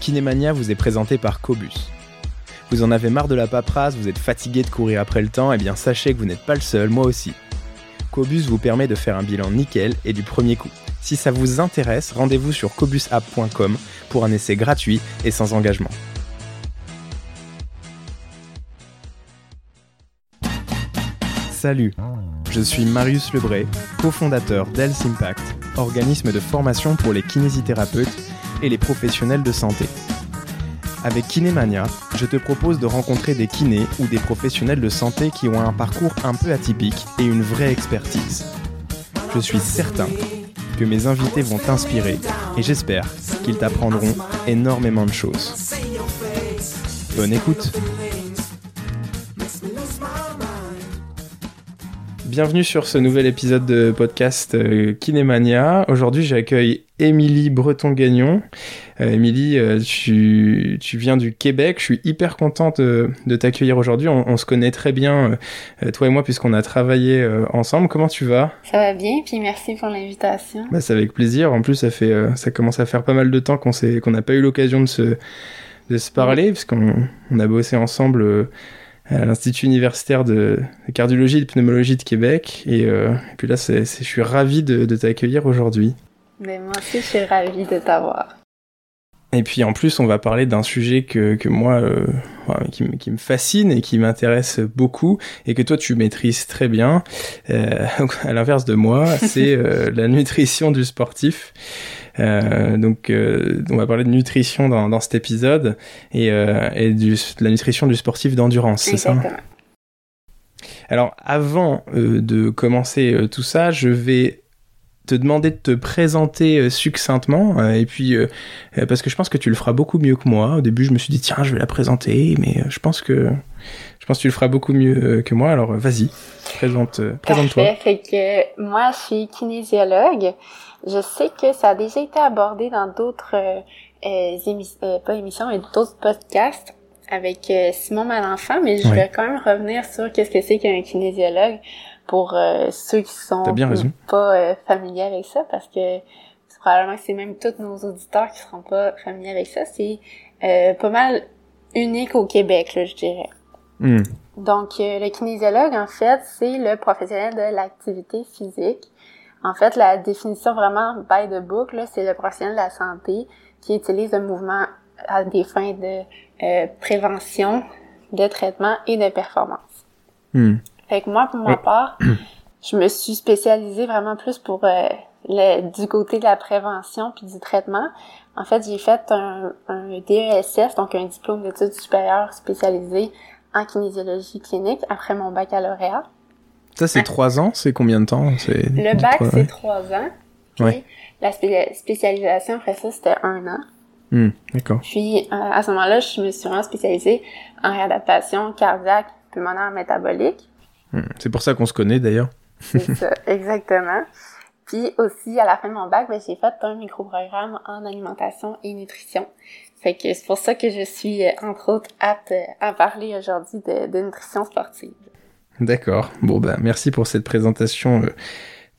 Kinemania vous est présenté par Cobus. Vous en avez marre de la paperasse, vous êtes fatigué de courir après le temps, et eh bien sachez que vous n'êtes pas le seul, moi aussi. Cobus vous permet de faire un bilan nickel et du premier coup. Si ça vous intéresse, rendez-vous sur cobusapp.com pour un essai gratuit et sans engagement. Salut, je suis Marius Lebray, cofondateur d'Health Impact, organisme de formation pour les kinésithérapeutes et les professionnels de santé. Avec Kinémania, je te propose de rencontrer des kinés ou des professionnels de santé qui ont un parcours un peu atypique et une vraie expertise. Je suis certain que mes invités vont t'inspirer et j'espère qu'ils t'apprendront énormément de choses. Bonne écoute Bienvenue sur ce nouvel épisode de podcast euh, Kinémania. Aujourd'hui, j'accueille Émilie Breton-Gagnon. Euh, Émilie, euh, tu, viens du Québec. Je suis hyper contente de, t'accueillir aujourd'hui. On, se connaît très bien, toi et moi, puisqu'on a travaillé ensemble. Comment tu vas? Ça va bien, puis merci pour l'invitation. Bah, c'est avec plaisir. En plus, ça fait, ça commence à faire pas mal de temps qu'on qu'on n'a pas eu l'occasion de se, de se parler, puisqu'on on a bossé ensemble à l'Institut universitaire de cardiologie et de pneumologie de Québec. Et, euh, puis là, je suis ravi de, t'accueillir aujourd'hui. Mais moi aussi, je suis ravi de t'avoir. Et puis en plus, on va parler d'un sujet que, que moi, euh, qui, qui, me fascine et qui m'intéresse beaucoup, et que toi tu maîtrises très bien. Euh, à l'inverse de moi, c'est euh, la nutrition du sportif. Euh, donc, euh, on va parler de nutrition dans, dans cet épisode et, euh, et du, de la nutrition du sportif d'endurance, c'est ça? Alors, avant de commencer tout ça, je vais te demander de te présenter succinctement et puis parce que je pense que tu le feras beaucoup mieux que moi. Au début, je me suis dit tiens, je vais la présenter, mais je pense que je pense que tu le feras beaucoup mieux que moi. Alors vas-y, présente présente-toi. Fait que moi, je suis kinésiologue. Je sais que ça a déjà été abordé dans d'autres euh, euh, euh pas émissions, mais d'autres podcasts avec euh, Simon Malenfant, mais je vais quand même revenir sur qu'est-ce que c'est qu'un kinésiologue pour ceux qui sont pas familiers avec ça, parce que probablement que c'est même tous nos auditeurs qui seront pas familiers avec ça. C'est pas mal unique au Québec, là, je dirais. Hmm. Donc, le kinésiologue, en fait, c'est le professionnel de l'activité physique en fait, la définition vraiment by the book, c'est le professionnel de la santé qui utilise le mouvement à des fins de euh, prévention, de traitement et de performance. Hmm. Fait que moi, pour ma part, je me suis spécialisée vraiment plus pour euh, le, du côté de la prévention puis du traitement. En fait, j'ai fait un, un DESS, donc un diplôme d'études supérieures spécialisé en kinésiologie clinique après mon baccalauréat. Ça, c'est trois ans? C'est combien de temps? Le bac, c'est trois ans. Oui. La spécialisation, après ça, c'était un an. Hmm, d'accord. Puis, euh, à ce moment-là, je me suis vraiment spécialisée en réadaptation cardiaque, pulmonaire, métabolique. Hmm, c'est pour ça qu'on se connaît, d'ailleurs. c'est ça, exactement. Puis aussi, à la fin de mon bac, ben, j'ai fait un micro-programme en alimentation et nutrition. Fait que c'est pour ça que je suis, euh, entre autres, apte à parler aujourd'hui de, de nutrition sportive. D'accord. Bon, bah, merci pour cette présentation euh,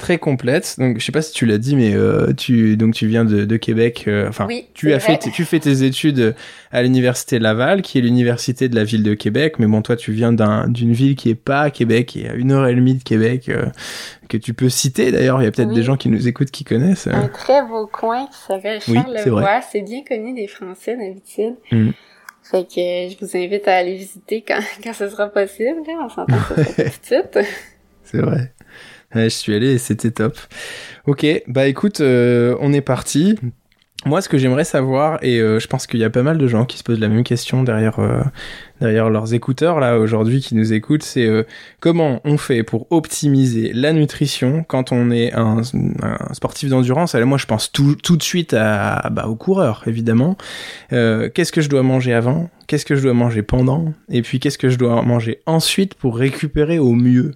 très complète. Donc, je sais pas si tu l'as dit, mais euh, tu donc tu viens de, de Québec. Euh, enfin, tu as fait tu fais tes études à l'université Laval, qui est l'université de la ville de Québec. Mais bon, toi, tu viens d'une ville qui est pas Québec, qui est à une heure et demie de Québec, que tu peux citer. D'ailleurs, il y a peut-être des gens qui nous écoutent qui connaissent. Un très beau coin qui s'appelle Charlevoix. c'est bien connu des Français d'habitude. Mmh. Fait que je vous invite à aller visiter quand, quand ce sera possible. On s'entend tout de suite. C'est vrai. Je suis allé et c'était top. Ok, bah écoute, euh, on est parti. Moi, ce que j'aimerais savoir, et euh, je pense qu'il y a pas mal de gens qui se posent la même question derrière euh, derrière leurs écouteurs là aujourd'hui qui nous écoutent, c'est euh, comment on fait pour optimiser la nutrition quand on est un, sportif d'endurance? Alors moi, je pense tout, tout de suite à bah, aux coureurs évidemment. qu'est-ce que je dois manger avant? Qu'est-ce que je dois manger pendant? Et puis qu'est-ce que je dois manger ensuite pour récupérer au mieux?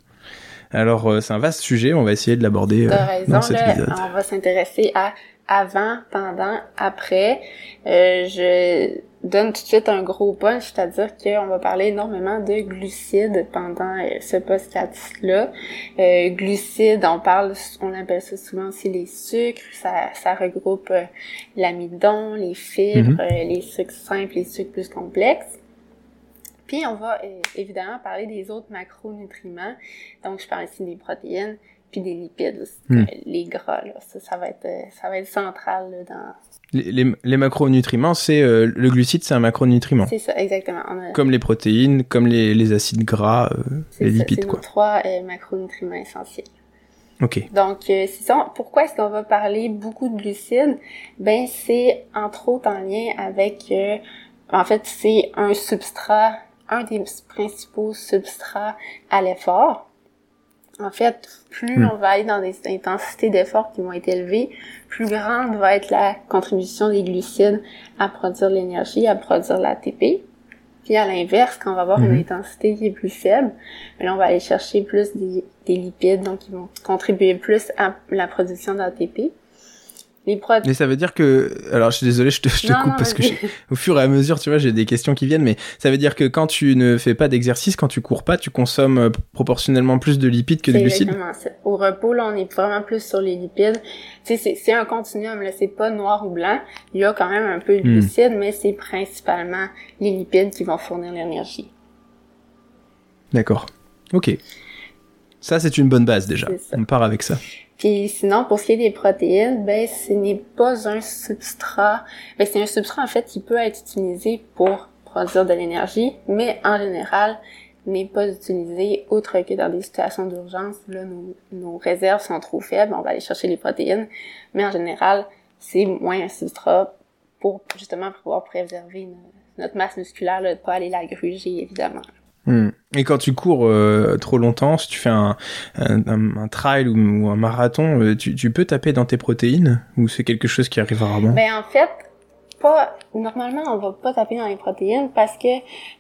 Alors, c'est un vaste sujet, on va essayer de l'aborder dans cet épisode. On va s'intéresser à avant, pendant, après. Euh, je donne tout de suite un gros punch, c'est-à-dire qu'on va parler énormément de glucides pendant euh, ce podcast-là. Euh, glucides, on parle, on appelle ça souvent aussi les sucres, ça, ça regroupe euh, l'amidon, les fibres, Mhm. euh, les sucres simples, les sucres plus complexes. Puis on va euh, évidemment parler des autres macronutriments. Donc je parle ici des protéines, puis des lipides aussi, Mm. euh, les gras. Là. Ça, ça va être, euh, ça va être central là, dans. Les, les, les macronutriments, c'est euh, le glucide, c'est un macronutriment. C'est ça, exactement. A- Comme les protéines, comme les, les acides gras, euh, les ça, lipides, c'est nos trois macronutriments essentiels. Ok. Donc, euh, ça. Pourquoi est-ce qu'on va parler beaucoup de glucides? Ben, c'est entre autres en lien avec, euh, en fait, c'est un substrat, un des principaux substrats à l'effort. En fait, plus Hmm. on va aller dans des intensités d'effort qui vont être élevées, plus grande va être la contribution des glucides à produire l'énergie, à produire l'ATP. Puis à l'inverse, quand on va avoir une intensité qui est plus faible, ben là, on va aller chercher plus des, des lipides, donc ils vont contribuer plus à la production d'ATP. Les. Mais ça veut dire que, alors je suis désolé, je te, je te Non, coupe non, parce que au fur et à mesure, tu vois, j'ai des questions qui viennent, mais ça veut dire que quand tu ne fais pas d'exercice, quand tu cours pas, tu consommes euh, proportionnellement plus de lipides que de glucides. exactement. Au repos, là, on est vraiment plus sur les lipides. Tu sais, c'est- un continuum, là. C'est pas noir ou blanc. Il y a quand même un peu de Hmm. glucides, mais c'est principalement les lipides qui vont fournir l'énergie. D'accord. Ok. Ça, c'est une bonne base déjà. On part avec ça. Puis sinon, pour ce qui est des protéines, ben ce n'est pas un substrat. Ben c'est un substrat en fait qui peut être utilisé pour produire de l'énergie, mais en général n'est pas utilisé outre que dans des situations d'urgence. Là, nos, nos réserves sont trop faibles, on va aller chercher les protéines, mais en général, c'est moins un substrat pour justement pouvoir préserver no- notre masse musculaire, là, de pas aller la gruger évidemment. Hmm. Et quand tu cours euh, trop longtemps, si tu fais un, un, un- un trail ou, ou un marathon, euh, tu, tu peux taper dans tes protéines ou c'est quelque chose qui arrive rarement? Ben en fait, pas normalement on va pas taper dans les protéines parce que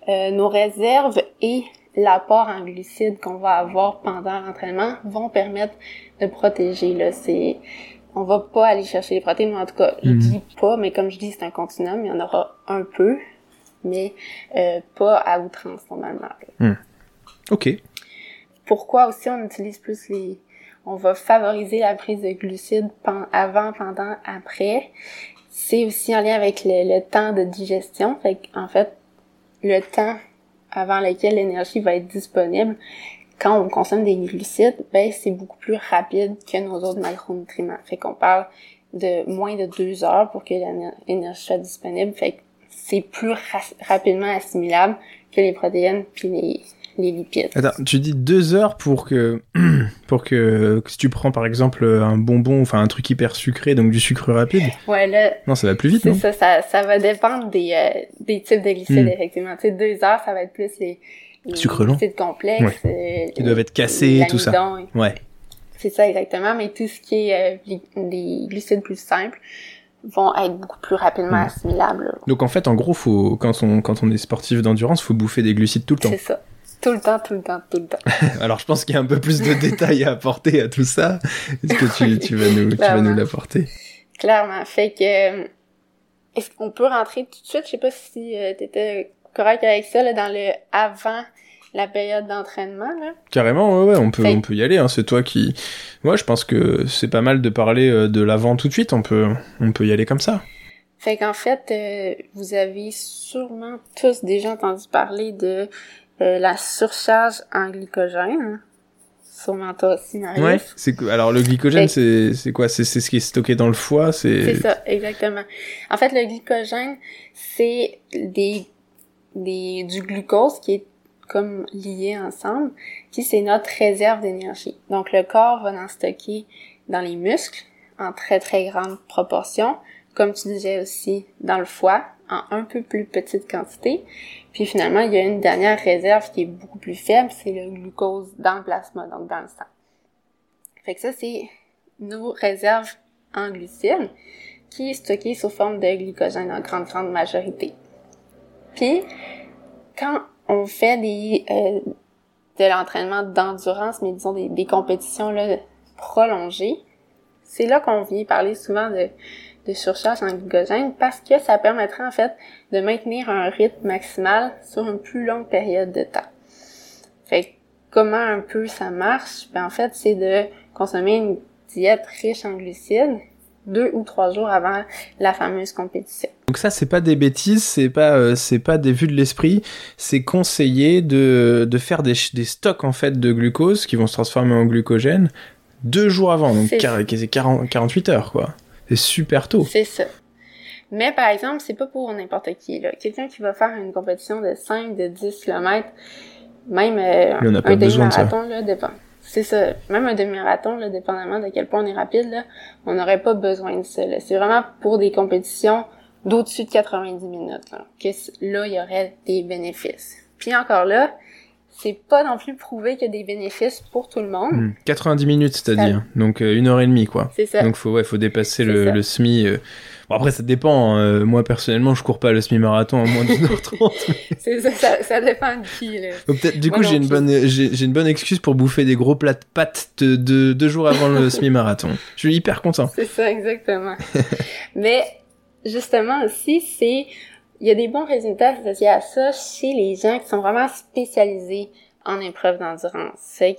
euh, nos réserves et l'apport en glucides qu'on va avoir pendant l'entraînement vont permettre de protéger là. C'est on va pas aller chercher les protéines, en tout cas, je Mhm. dis pas, mais comme je dis, c'est un continuum, il y en aura un peu, mais euh, pas à outrance normalement. là. Ok. Pourquoi aussi on utilise plus les... On va favoriser la prise de glucides pen- avant, pendant, après? C'est aussi en lien avec le, le temps de digestion. Fait en fait, le temps avant lequel l'énergie va être disponible, quand on consomme des glucides, ben c'est beaucoup plus rapide que nos autres macronutriments. Fait qu'on parle de moins de deux heures pour que l'éner- l'énergie soit disponible. Fait que c'est plus ra- rapidement assimilable que les protéines puis les, les lipides. Attends, tu dis deux heures pour que pour que, si tu prends par exemple un bonbon, enfin un truc hyper sucré, donc du sucre rapide, Ouais, là, non, ça va plus vite, c'est ça, ça, ça va dépendre des, euh, des types de glucides, Hmm. effectivement. Tu sais, deux heures, ça va être plus les, les Sucre lent. glucides complexes. euh, Qui doivent être cassés, tout ça. Ouais. C'est ça, exactement. Mais tout ce qui est euh, les, les glucides plus simples vont être beaucoup plus rapidement Hmm. assimilables. Donc en fait, en gros, faut quand on quand on est sportif d'endurance, faut bouffer des glucides tout le temps. C'est ça. Tout le temps, tout le temps, tout le temps. Alors je pense qu'il y a un peu plus de détails à apporter à tout ça. Est-ce que tu, tu vas nous tu vas nous l'apporter? Clairement. Fait que, euh, est-ce qu'on peut rentrer tout de suite? Je sais pas si tu étais correct avec ça, là, dans le avant la période d'entraînement, là. Carrément, ouais, ouais, on peut, Fait- on peut y aller. Hein. C'est toi qui. Ouais, je pense que c'est pas mal de parler euh, de l'avant tout de suite. On peut, on peut y aller comme ça. Fait qu'en fait, euh, vous avez sûrement tous déjà entendu parler de euh, la surcharge en glycogène. Sûrement toi aussi. Ouais. C'est alors le glycogène, c'est c'est quoi? C'est c'est ce qui est stocké dans le foie. C'est. C'est ça, exactement. En fait, le glycogène, c'est des, des, du glucose qui est comme lié ensemble, puis c'est notre réserve d'énergie. Donc, le corps va en stocker dans les muscles en très, très grande proportion, comme tu disais aussi dans le foie, en un peu plus petite quantité. Puis finalement, il y a une dernière réserve qui est beaucoup plus faible, c'est le glucose dans le plasma, donc dans le sang. Fait que ça, c'est nos réserves en glucides qui est stocké sous forme de glycogène en grande, grande majorité. Puis, quand on fait des, euh, de l'entraînement d'endurance, mais disons des, des compétitions là, prolongées, c'est là qu'on vient parler souvent de, surcharge en glycogène parce que ça permettrait en fait de maintenir un rythme maximal sur une plus longue période de temps. Fait comment un peu ça marche? Ben en fait, c'est de consommer une diète riche en glucides deux ou trois jours avant la fameuse compétition. Donc ça c'est pas des bêtises, c'est pas euh, c'est pas des vues de l'esprit, c'est conseillé de de faire des, des stocks en fait de glucose qui vont se transformer en glucogène deux jours avant, donc c'est 40, 48 heures quoi. C'est super tôt. C'est ça. Mais par exemple, c'est pas pour n'importe qui là. Quelqu'un qui va faire une compétition de 5 de 10 km, même euh, un demi-marathon là dépend c'est ça. Même un demi-marathon, là, dépendamment de quel point on est rapide, là, on n'aurait pas besoin de ça. C'est vraiment pour des compétitions d'au-dessus de 90 minutes. Là, que là, il y aurait des bénéfices. Puis encore là, c'est pas non plus prouvé qu'il y a des bénéfices pour tout le monde. 90 hmm. minutes, c'est-à-dire. Donc, euh, une heure et demie, quoi. C'est ça. Donc, faut, ouais, faut dépasser le, le, SMI. Euh, Bon, après, ça dépend. Euh, moi, personnellement, je cours pas le semi-marathon en moins de 1h30. C'est ça, ça, ça, dépend de qui, là. peut-être, du coup, j'ai une bonne, j'ai, une bonne excuse pour bouffer des gros plats de pâtes de, deux jours avant le semi-marathon. Je suis hyper content. C'est ça, exactement. Mais, justement, aussi, c'est, il y a des bons résultats associés à ça chez les gens qui sont vraiment spécialisés en épreuves d'endurance. C'est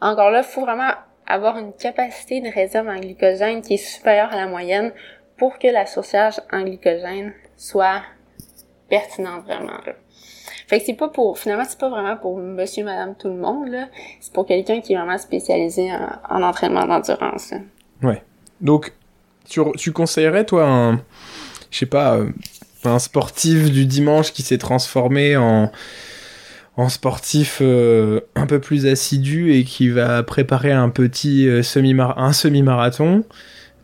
encore là, il faut vraiment avoir une capacité de réserve en glycogène qui est supérieure à la moyenne pour que la surcharge en glycogène soit pertinente vraiment. Là. Fait que c'est pas pour finalement c'est pas vraiment pour monsieur madame tout le monde là, c'est pour quelqu'un qui est vraiment spécialisé en, entraînement d'endurance. Ouais. Donc tu, conseillerais toi un je sais pas euh, un sportif du dimanche qui s'est transformé en en sportif euh, un peu plus assidu et qui va préparer un petit euh, semi un semi-marathon?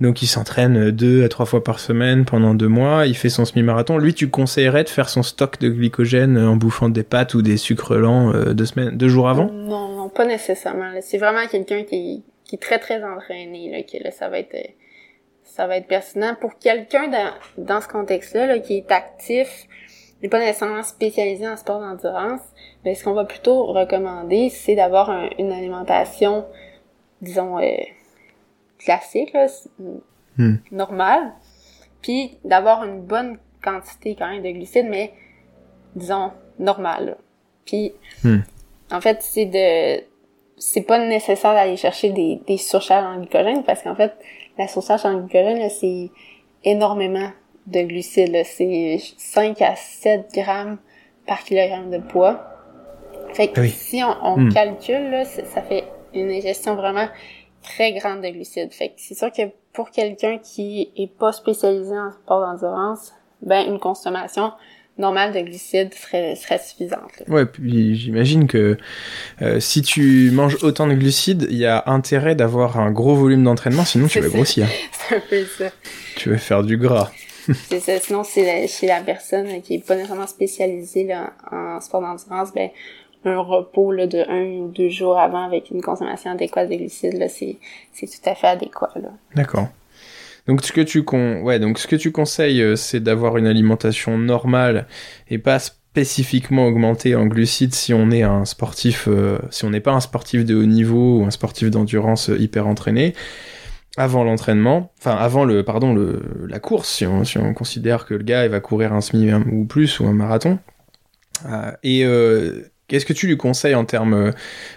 Donc il s'entraîne deux à trois fois par semaine pendant deux mois, il fait son semi-marathon. Lui, tu conseillerais de faire son stock de glycogène en bouffant des pâtes ou des sucres lents euh, deux, semaines, deux jours avant? Non, non, pas nécessairement. C'est vraiment quelqu'un qui, qui est très très entraîné, là, que là, ça va être ça va être pertinent. Pour quelqu'un dans, dans ce contexte-là, là, qui est actif, n'est pas nécessairement spécialisé en sport d'endurance, mais ce qu'on va plutôt recommander, c'est d'avoir une alimentation, disons, euh, classique, là, hmm. normal, puis d'avoir une bonne quantité quand même de glucides, mais disons normale. Puis hmm. en fait, c'est de c'est pas nécessaire d'aller chercher des, des surcharges en glycogène parce qu'en fait, la surcharge en glycogène, c'est énormément de glucides. C'est 5 à 7 grammes par kilogramme de poids. Fait que si on, hmm. calcule, là, ça fait une ingestion vraiment très grande de glucides. Fait que c'est sûr que pour quelqu'un qui est pas spécialisé en sport d'endurance, ben une consommation normale de glucides serait, serait suffisante. Ouais, puis j'imagine que euh, si tu manges autant de glucides, il y a intérêt d'avoir un gros volume d'entraînement, sinon tu vas grossir. c'est un peu ça. Tu vas faire du gras. c'est ça. Sinon, c'est chez la personne qui est pas nécessairement spécialisée là, en sport d'endurance, ben un repos là, de un ou deux jours avant avec une consommation adéquate de glucides, c'est, tout à fait adéquat. D'accord. Donc ce que tu con... ouais, donc ce que tu conseilles, euh, c'est d'avoir une alimentation normale et pas spécifiquement augmentée en glucides si on est un sportif, euh, si on n'est pas un sportif de haut niveau ou un sportif d'endurance euh, hyper entraîné avant l'entraînement, enfin avant le, pardon, le, la course, si on, si on considère que le gars il va courir un semi ou plus ou un marathon. et Qu'est-ce que tu lui conseilles en termes euh,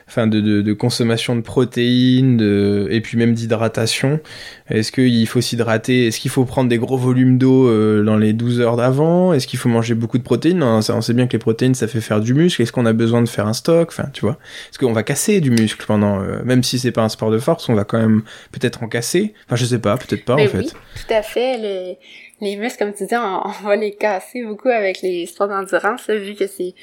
enfin, de, de, de, consommation de protéines de, et puis même d'hydratation? Est-ce qu'il faut s'hydrater? Est-ce qu'il faut prendre des gros volumes d'eau euh, dans les 12 heures d'avant? Est-ce qu'il faut manger beaucoup de protéines? Non, On sait bien que les protéines, ça fait faire du muscle. Est-ce qu'on a besoin de faire un stock? Enfin, tu vois. Est-ce qu'on va casser du muscle pendant... Euh, même si c'est pas un sport de force, on va quand même peut-être en casser? Enfin, je sais pas, peut-être pas en fait. Oui, tout à fait. Les, les muscles, comme tu dis, on, on va les casser beaucoup avec les sports d'endurance, vu que c'est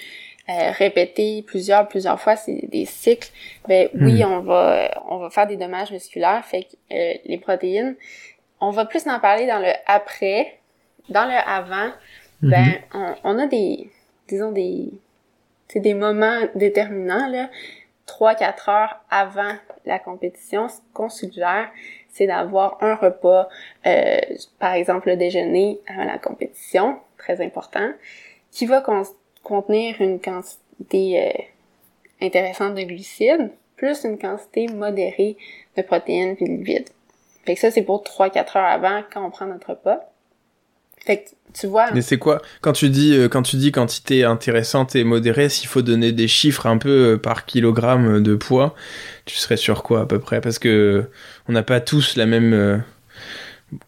euh, répéter plusieurs plusieurs fois c'est des cycles ben oui hmm. on va on va faire des dommages musculaires fait que euh, les protéines on va plus en parler dans le après dans le avant hmm. ben on, on, a des disons des c'est des moments déterminants là trois quatre heures avant la compétition ce qu'on suggère c'est d'avoir un repas euh, par exemple le déjeuner avant la compétition très important qui va contenir une quantité euh, intéressante de glucides, plus une quantité modérée de protéines et de lipides. Fait que ça, c'est pour 3-4 heures avant quand on prend notre repas. Fait que tu vois. Mais c'est quoi quand tu dis euh, quand tu dis quantité intéressante et modérée, s'il faut donner des chiffres un peu euh, par kilogramme de poids, tu serais sur quoi à peu près? Parce que on n'a pas tous la même euh,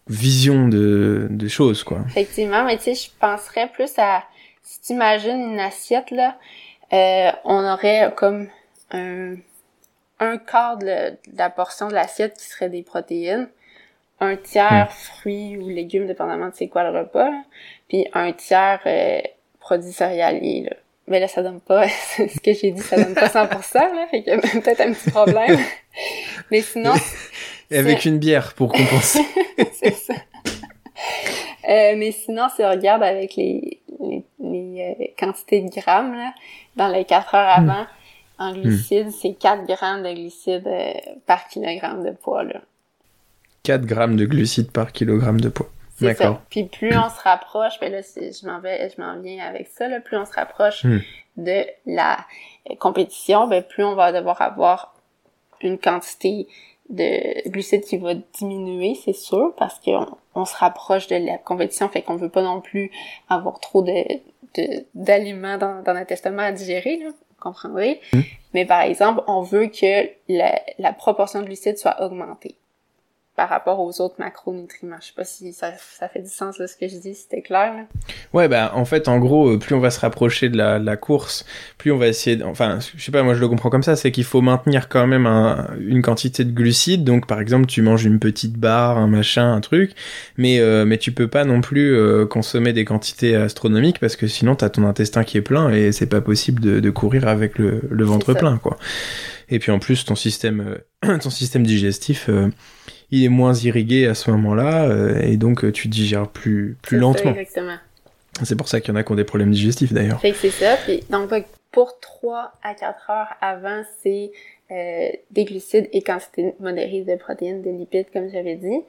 vision de des choses quoi. Effectivement, mais tu sais, je penserais plus à si tu imagines une assiette là, euh, on aurait comme un un quart de, la portion de l'assiette qui serait des protéines, un tiers fruits ou légumes, dépendamment de c'est quoi le repas, puis un tiers euh, produits céréaliers. Là. Mais là, ça donne pas, ce que j'ai dit, ça donne pas 100%, là, fait qu'il y a peut-être un petit problème. Mais sinon... Et avec une bière pour compenser. c'est ça. Euh, mais sinon, si on regarde avec les, les, euh, quantités de grammes, là, dans les 4 heures hmm. avant, en glucides, c'est 4 grammes de glucides euh, par kilogramme de poids. Là. 4 grammes de glucides par kilogramme de poids. D'accord. Puis plus on se rapproche, ben là, je m'en vais, je m'en viens avec ça, là, plus on se rapproche hmm. de la compétition, ben plus on va devoir avoir une quantité de glucides qui va diminuer, c'est sûr, parce qu'on on se rapproche de la compétition, fait qu'on veut pas non plus avoir trop de d'aliments dans, dans notre estomac à digérer, là comprendrez? Hmm. Mais par exemple, on veut que la, la proportion de glucides soit augmentée par rapport aux autres macronutriments. Je sais pas si ça, ça fait du sens là, ce que je dis, c'était clair. Là. Ouais, bah en fait, en gros, euh, plus on va se rapprocher de la, la course, plus on va essayer. Enfin, je sais pas, moi je le comprends comme ça, c'est qu'il faut maintenir quand même un, une quantité de glucides. Donc, par exemple, tu manges une petite barre, un machin, un truc, mais euh, mais tu peux pas non plus euh, consommer des quantités astronomiques parce que sinon t'as ton intestin qui est plein et c'est pas possible de, de courir avec le, le ventre plein, quoi. Et puis en plus, ton système, ton système digestif il est moins irrigué à ce moment-là, euh, et donc euh, tu digères plus, plus lentement. exactement. C'est pour ça qu'il y en a qui ont des problèmes digestifs d'ailleurs. Fait que c'est ça. Puis, donc, pour 3 à 4 heures avant, c'est euh, des glucides et quantité modérée de protéines, de lipides, comme j'avais dit.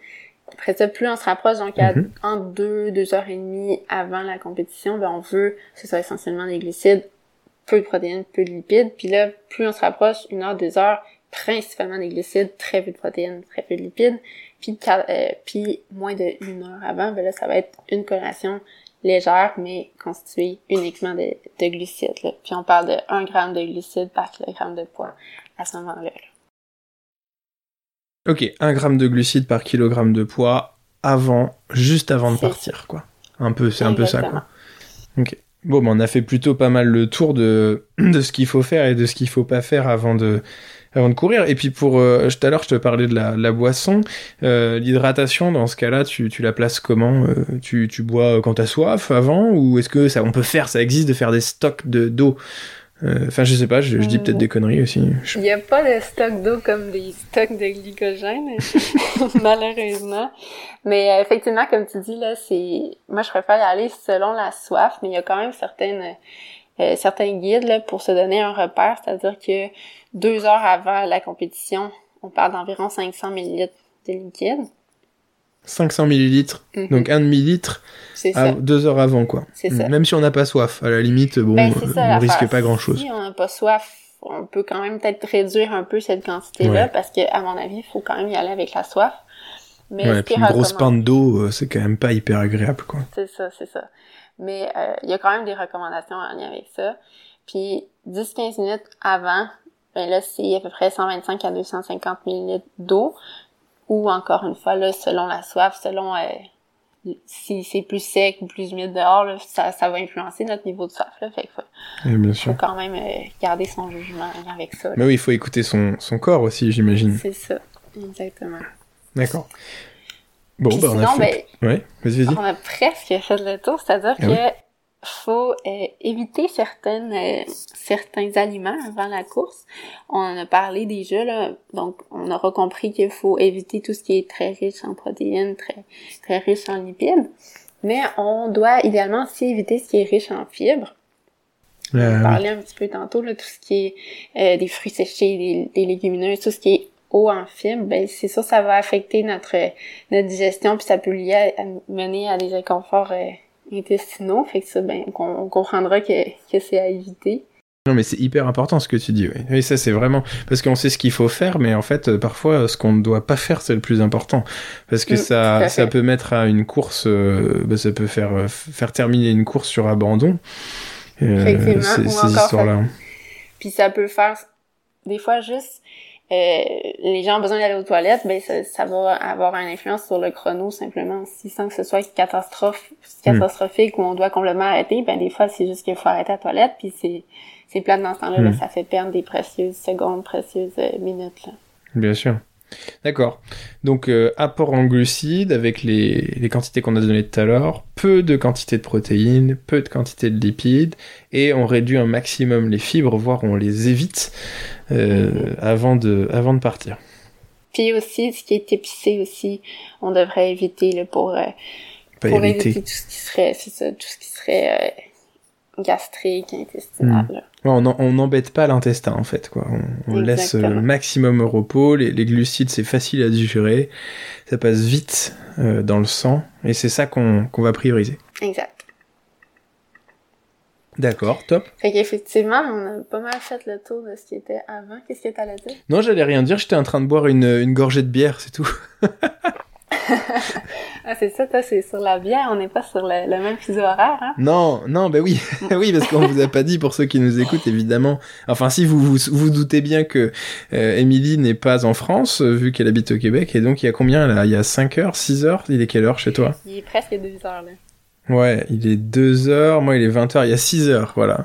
Après ça, plus on se rapproche, donc à, mm-hmm. en deux, deux heures et demie avant la compétition, ben on veut que ce soit essentiellement des glucides, peu de protéines, peu de lipides. Puis là, plus on se rapproche, une heure, deux heures, principalement des glucides, très peu de protéines, très peu de lipides. Puis, euh, puis moins de une heure avant, ben là, ça va être une collation légère, mais constituée uniquement de, de glucides. Là. Puis on parle de 1 gramme de glucides par kilogramme de poids à ce moment-là. Ok, 1 gramme de glucides par kilogramme de poids avant, juste avant de partir, quoi. Un peu, c'est un peu ça, quoi. Ok. Bon, ben on a fait plutôt pas mal le tour de, de ce qu'il faut faire et de ce qu'il faut pas faire avant de, avant de courir. Et puis pour euh, tout à l'heure, je te parlais de la, boisson, euh, l'hydratation. Dans ce cas-là, tu, tu la places comment euh, tu, tu bois quand t'as soif avant ou est-ce que ça on peut faire, ça existe de faire des stocks de d'eau? Enfin, je sais pas, je, dis peut-être des conneries aussi. Il n'y a pas de stock d'eau comme des stocks de glycogène, malheureusement. Mais effectivement, comme tu dis, là, c'est... Moi, je préfère y aller selon la soif, mais il y a quand même certaines euh, certains guides là, pour se donner un repère, c'est-à-dire que deux heures avant la compétition, on parle d'environ 500 millilitres de liquide. 500 millilitres, mhm. donc un demi-litre deux heures avant, quoi. Ça. Même si on n'a pas soif, à la limite, bon, ben, on risque pas grand-chose. Si on n'a pas soif, on peut quand même peut-être réduire un peu cette quantité-là, parce que, à mon avis, il faut quand même y aller avec la soif. Mais ouais, puis une grosse pinte d'eau, euh, c'est quand même pas hyper agréable, quoi. C'est ça, c'est ça mais euh, il y a quand même des recommandations en lien avec ça. Puis 10-15 minutes avant, ben là, c'est à peu près 125 à 250 ml d'eau. Ou encore une fois, là, selon la soif, selon euh, si c'est plus sec ou plus humide dehors, là, ça, ça va influencer notre niveau de soif. Là, fait que faut, bien sûr. faut quand même euh, garder son jugement avec ça. Mais oui, il faut écouter son, son corps aussi, j'imagine. C'est ça, exactement. D'accord. Bon, ben, on a fait... Ben, ouais. On a presque fait le tour, c'est-à-dire ah que faut euh, éviter certaines euh, certains aliments avant la course. On en a parlé déjà là, donc on aura compris qu'il faut éviter tout ce qui est très riche en protéines, très très riche en lipides, mais on doit idéalement aussi éviter ce qui est riche en fibres. On a euh, parlé un petit peu tantôt là, tout ce qui est des fruits séchés, des, des légumineuses, tout ce qui est haut en fibres, ben c'est ça, ça va affecter notre notre digestion puis ça peut lier à, mener à des inconforts euh, intestinaux, fait que ça, ben on, comprendra que, que c'est à éviter. Non, mais c'est hyper important ce que tu dis. Oui, oui ça c'est vraiment parce qu'on sait ce qu'il faut faire, mais en fait, euh, parfois, ce qu'on ne doit pas faire, c'est le plus important, parce que Mm, ça, ça peut mettre à une course, euh, bah, ça peut faire euh, faire terminer une course sur abandon. Euh, Effectivement, ces, ou ces encore histoires-là. Puis ça peut faire des fois juste euh, les gens ont besoin d'aller aux toilettes, ben ça, ça va avoir une influence sur le chrono simplement. Si sans que ce soit catastrophe, catastrophique ou on doit complètement arrêter, ben des fois c'est juste qu'il faut arrêter la toilette, puis c'est c'est plate dans ce temps-là, là, Mm. ça fait perdre des précieuses secondes, précieuses euh, minutes. Là. Bien sûr. D'accord. Donc euh, apport en glucides avec les, les quantités qu'on a données tout à l'heure, peu de quantité de protéines, peu de quantité de lipides, et on réduit un maximum les fibres, voire on les évite euh, avant, de, avant de partir. Puis aussi, ce qui est épicé aussi, on devrait éviter là, pour, euh, pour éviter. éviter tout ce qui serait, c'est ça, tout ce qui serait gastrique, intestinal. Mm. Ouais, on n'embête pas l'intestin en fait. Quoi. On, on laisse Exactement. le maximum au repos. Les, les glucides c'est facile à digérer, ça passe vite euh, dans le sang, et c'est ça qu'on qu'on va prioriser. Exact. D'accord, top. Fait qu'effectivement, on a pas mal fait le tour de ce qui était avant. Qu'est-ce que t'allais dire? Non, j'allais rien dire, j'étais en train de boire une, une gorgée de bière, c'est tout. Ah, c'est ça, toi, c'est sur la bière, on n'est pas sur le, le même fuseau horaire, hein? Non, non, bah oui, oui, parce qu'on vous a pas dit pour ceux qui nous écoutent, évidemment. Enfin, si vous vous, vous doutez bien que euh, Émilie n'est pas en France, euh, vu qu'elle habite au Québec, et donc il y a combien là? Il y a 5 heures, 6 heures? Il est quelle heure chez toi? Il est presque deux heures, là. Ouais, il est 2 heures, moi il est 20 heures, il y a 6 heures, voilà.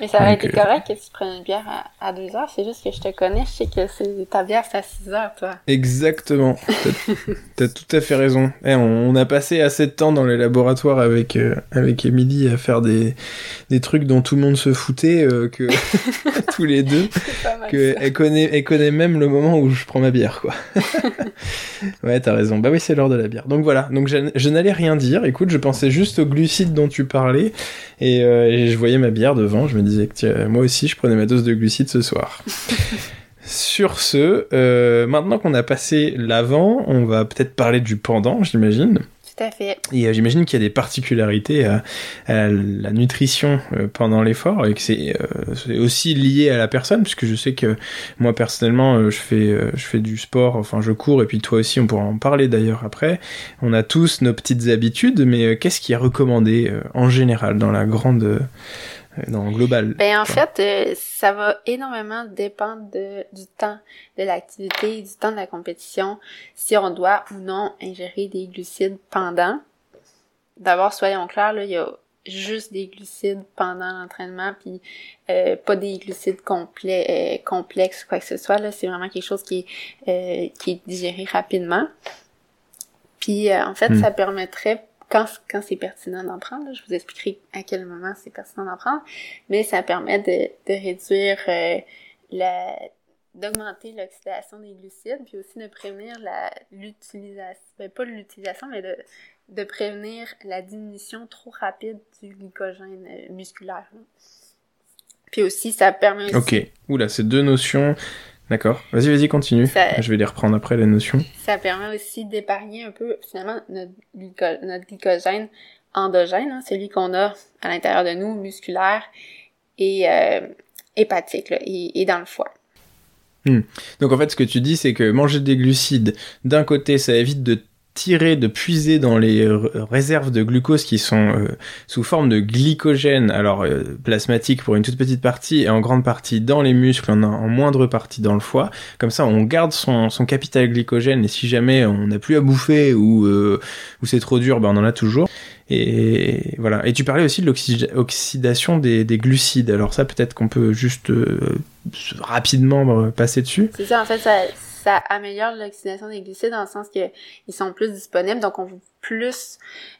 Mais ça aurait été euh, correct que tu prennes une bière à, à deux heures, c'est juste que je te connais, je sais que c'est ta bière, c'est à six heures, toi. Exactement. T'as- tout à fait raison. Eh, on, on a passé assez de temps dans les laboratoires avec euh, avec Émilie à faire des des trucs dont tout le monde se foutait euh, que tous les deux. C'est pas mal que ça. elle connaît, elle connaît même le moment où je prends ma bière, quoi. ouais, t'as raison. Bah oui, c'est l'heure de la bière. Donc voilà. Donc je, je n'allais rien dire. Écoute, je pensais juste aux glucides dont tu parlais et, euh, et je voyais ma bière devant. Je me disais que tiens, moi aussi, je prenais ma dose de glucides ce soir. Sur ce, euh, maintenant qu'on a passé l'avant, on va peut-être parler du pendant, j'imagine. Et euh, j'imagine qu'il y a des particularités à, à la nutrition euh, pendant l'effort et que c'est euh, aussi lié à la personne puisque je sais que moi personnellement euh, je fais euh, je fais du sport enfin je cours et puis toi aussi on pourra en parler d'ailleurs après. On a tous nos petites habitudes mais euh, qu'est-ce qui est recommandé euh, en général dans la grande global Ben en fait, euh, ça va énormément dépendre de, du temps de l'activité, du temps de la compétition, si on doit ou non ingérer des glucides pendant. D'abord, soyons clairs, là, il y a juste des glucides pendant l'entraînement, puis euh, pas des glucides complets, euh, complexes ou quoi que ce soit. Là, c'est vraiment quelque chose qui est, euh, qui est digéré rapidement. Puis euh, en fait, Hmm. ça permettrait quand, c'est pertinent d'en prendre, je vous expliquerai à quel moment c'est pertinent d'en prendre, mais ça permet de, réduire euh, la d'augmenter l'oxydation des glucides, puis aussi de prévenir la l'utilisation, ben pas l'utilisation, mais de, de prévenir la diminution trop rapide du glycogène euh, musculaire. Puis aussi, ça permet ok oula c'est deux notions d'accord. Vas-y vas-y continue. Ça- je vais les reprendre après les notions. Ça permet aussi d'épargner un peu finalement notre, glyco- notre glycogène endogène, hein, celui qu'on a à l'intérieur de nous, musculaire et euh, hépatique, là, et, et dans le foie. Donc en fait, ce que tu dis, c'est que manger des glucides, d'un côté, ça évite de tirer, de puiser dans les réserves de glucose qui sont euh, sous forme de glycogène, alors euh, plasmatique pour une toute petite partie et en grande partie dans les muscles, en, moindre partie dans le foie. Comme ça, on garde son, son capital glycogène et si jamais on n'a plus à bouffer ou, euh, ou c'est trop dur, ben on en a toujours. Et voilà. Et tu parlais aussi de l'oxydation des, des glucides. Alors ça, peut-être qu'on peut juste euh, rapidement euh, passer dessus. C'est ça, en fait, ça, améliore l'oxydation des glucides dans le sens que ils sont plus disponibles, donc on veut plus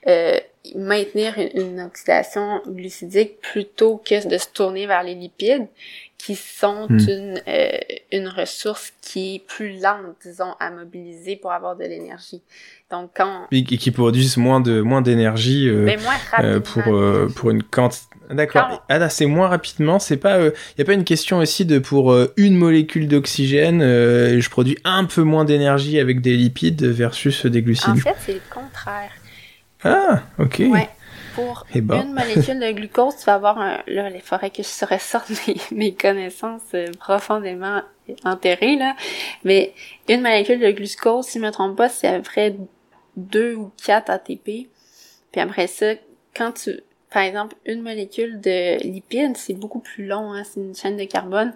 euh, maintenir une oxydation glucidique plutôt que de se tourner vers les lipides, qui sont Hmm. une, euh, une ressource qui est plus lente, disons, à mobiliser pour avoir de l'énergie. Donc quand Et qui produisent moins de moins d'énergie euh, rapidement. euh, pour pour une quantité. D'accord. Ah c'est moins rapidement. C'est pas. Il y a pas une question aussi de pour une molécule d'oxygène, je produis un peu moins d'énergie avec des lipides versus des glucides. En fait, c'est le contraire. Ah, ok. Ouais. Pour Eh ben. une molécule de glucose, tu vas avoir un... Là, il faudrait que je ressorte mes, mes connaissances euh, profondément enterrées, là. Mais une molécule de glucose, si je me trompe pas, c'est à peu près 2 ou 4 ATP. Puis après ça, quand tu... Par exemple, une molécule de lipides, c'est beaucoup plus long, hein, c'est une chaîne de carbone.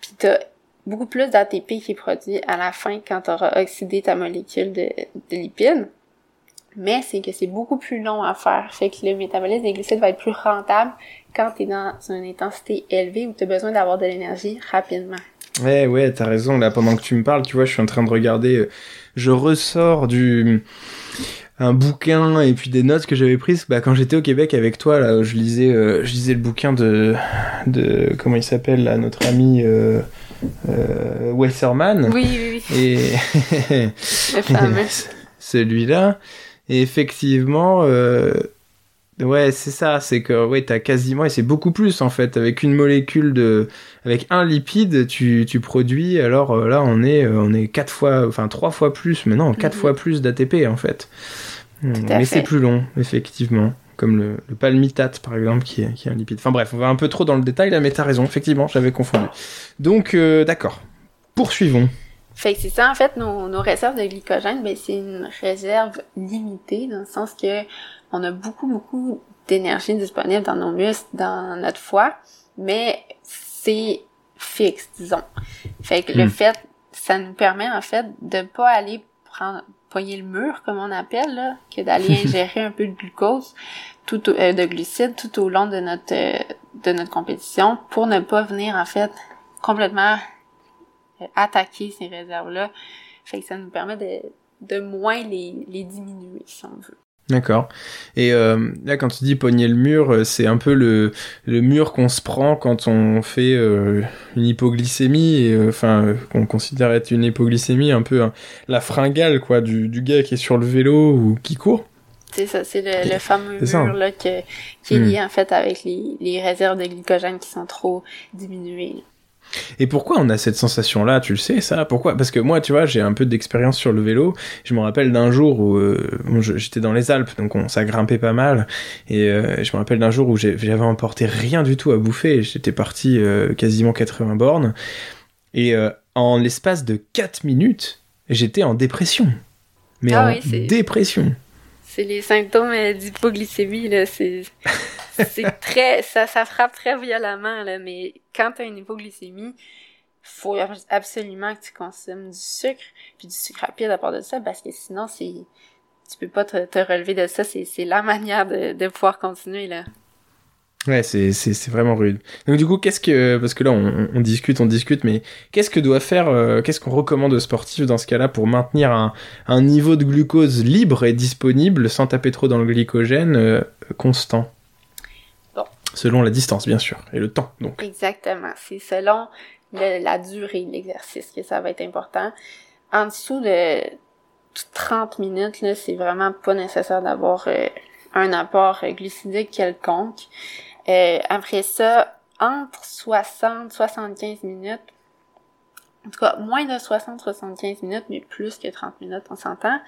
Puis t'as beaucoup plus d'ATP qui est produit à la fin quand tu auras oxydé ta molécule de, de lipides. Mais c'est que c'est beaucoup plus long à faire. Fait que le métabolisme des glucides va être plus rentable quand tu es dans une intensité élevée où tu as besoin d'avoir de l'énergie rapidement. Ouais, ouais, t'as raison. Là, pendant que tu me parles, tu vois, je suis en train de regarder. euh, Je ressors du un bouquin et puis des notes que j'avais prises bah, quand j'étais au Québec avec toi là je lisais euh, je lisais le bouquin de de comment il s'appelle là notre ami euh, euh, Wesserman Oui, oui, oui. et Le fameux. celui-là et effectivement euh, ouais c'est ça c'est que ouais t'as quasiment et c'est beaucoup plus en fait. Avec une molécule de avec un lipide tu, tu produis alors euh, là on est euh, on est quatre fois enfin trois fois plus mais non quatre Mhm. fois plus d'ATP en fait. Mais c'est plus long effectivement. Comme le, le palmitate par exemple qui est, qui est un lipide. Enfin bref on va un peu trop dans le détail là mais t'as raison effectivement j'avais confondu. Donc euh, d'accord. Poursuivons Fait que c'est ça, en fait, nos, nos réserves de glycogène, ben, c'est une réserve limitée, dans le sens que on a beaucoup, beaucoup d'énergie disponible dans nos muscles, dans notre foie, mais c'est fixe, disons. Fait que le Hmm. fait, ça nous permet, en fait, de pas aller prendre, poigner le mur, comme on appelle, là, que d'aller ingérer un peu de glucose, tout, au- euh, de glucides, tout au long de notre, euh, de notre compétition, pour ne pas venir, en fait, complètement attaquer ces réserves-là. Fait que ça nous permet de, de moins les, les diminuer, si on veut. D'accord. Et euh, là, quand tu dis pogner le mur, euh, c'est un peu le, le mur qu'on se prend quand on fait euh, une hypoglycémie, et, euh, enfin, qu'on considère être une hypoglycémie, un peu hein, la fringale, quoi, du, du gars qui est sur le vélo ou qui court. C'est ça, c'est le, le fameux mur là, que, qui est Hmm. lié en fait avec les, les réserves de glycogène qui sont trop diminuées. Et pourquoi on a cette sensation-là Tu le sais, ça? Pourquoi? Parce que moi, tu vois, j'ai un peu d'expérience sur le vélo. Je me rappelle d'un jour où euh, bon, j'étais dans les Alpes, donc on, ça grimpait pas mal. Et euh, je me rappelle d'un jour où j'avais emporté rien du tout à bouffer. J'étais parti euh, quasiment 80 bornes. Et euh, en l'espace de 4 minutes, j'étais en dépression. Mais Ah en oui, dépression. C'est les symptômes d'hypoglycémie, là, c'est, c'est très, ça, ça frappe très violemment, là, mais quand t'as une hypoglycémie, faut ab- absolument que tu consommes du sucre, puis du sucre rapide à part de ça, parce que sinon, c'est, tu peux pas te, relever de ça, c'est, c'est la manière de, de pouvoir continuer, là. Ouais, c'est c'est c'est vraiment rude. Donc du coup, qu'est-ce que parce que là on, on discute, on discute, mais qu'est-ce que doit faire, euh, qu'est-ce qu'on recommande aux sportifs dans ce cas-là pour maintenir un un niveau de glucose libre et disponible sans taper trop dans le glycogène euh, constant? Selon la distance, bien sûr, et le temps. Donc. Exactement. C'est selon la durée de l'exercice que ça va être important. En dessous de 30 minutes, là, c'est vraiment pas nécessaire d'avoir euh, un apport euh, glucidique quelconque. Euh, après ça, entre 60 75 minutes, en tout cas moins de 60-75 minutes, mais plus que 30 minutes, on s'entend,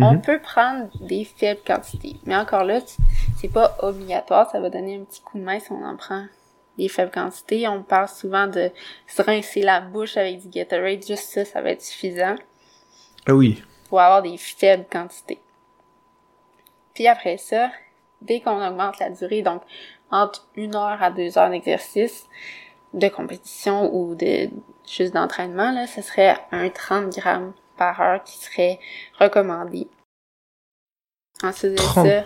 on Mhm. peut prendre des faibles quantités. Mais encore là, c'est pas obligatoire, ça va donner un petit coup de main si on en prend des faibles quantités. On parle souvent de se rincer la bouche avec du Gatorade, juste ça, ça va être suffisant Ah oui. pour avoir des faibles quantités. Puis après ça, dès qu'on augmente la durée, donc entre une heure à deux heures d'exercice, de compétition ou de juste d'entraînement, là, ce serait un 30 grammes par heure qui serait recommandé. Ensuite de 30. ça,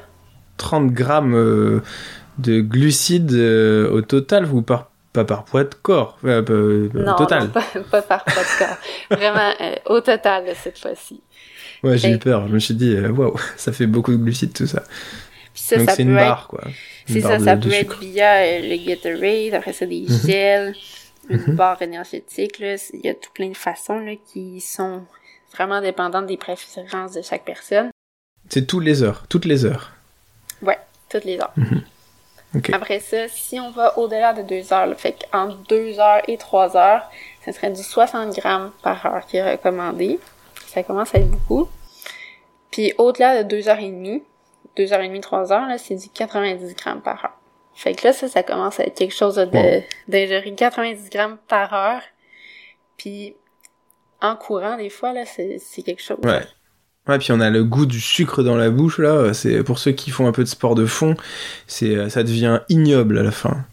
30 grammes euh, de glucides euh, au total ou par pas par poids de corps, euh, non, total. non, pas, pas par pas de corps. Vraiment, au total, cette fois-ci. Ouais, j'ai eu peur. Je me suis dit, waouh, ça fait beaucoup de glucides tout ça. Donc c'est une être barre quoi. C'est ça, de- ça peut être via le Gatorade, après ça des Mhm. gels, une Mhm. barre énergétique, là. Il y a tout plein de façons, là, qui sont vraiment dépendantes des préférences de chaque personne. C'est toutes les heures, toutes les heures. Ouais, toutes les heures. Ok. Après ça, si on va au-delà de deux heures, là, fait qu'entre deux heures et trois heures, ça serait du 60 grammes par heure qui est recommandé. Ça commence à être beaucoup. Puis au-delà de deux heures et demie, deux heures et demie, trois heures, là, c'est du 90 grammes par heure. Fait que là, ça, ça commence à être quelque chose de, d'ingérer 90 grammes par heure. Puis, courant, des fois, là, c'est, quelque chose. Ouais. Ouais, puis on a le goût du sucre dans la bouche, là. C'est, pour ceux qui font un peu de sport de fond, c'est, ça devient ignoble à la fin.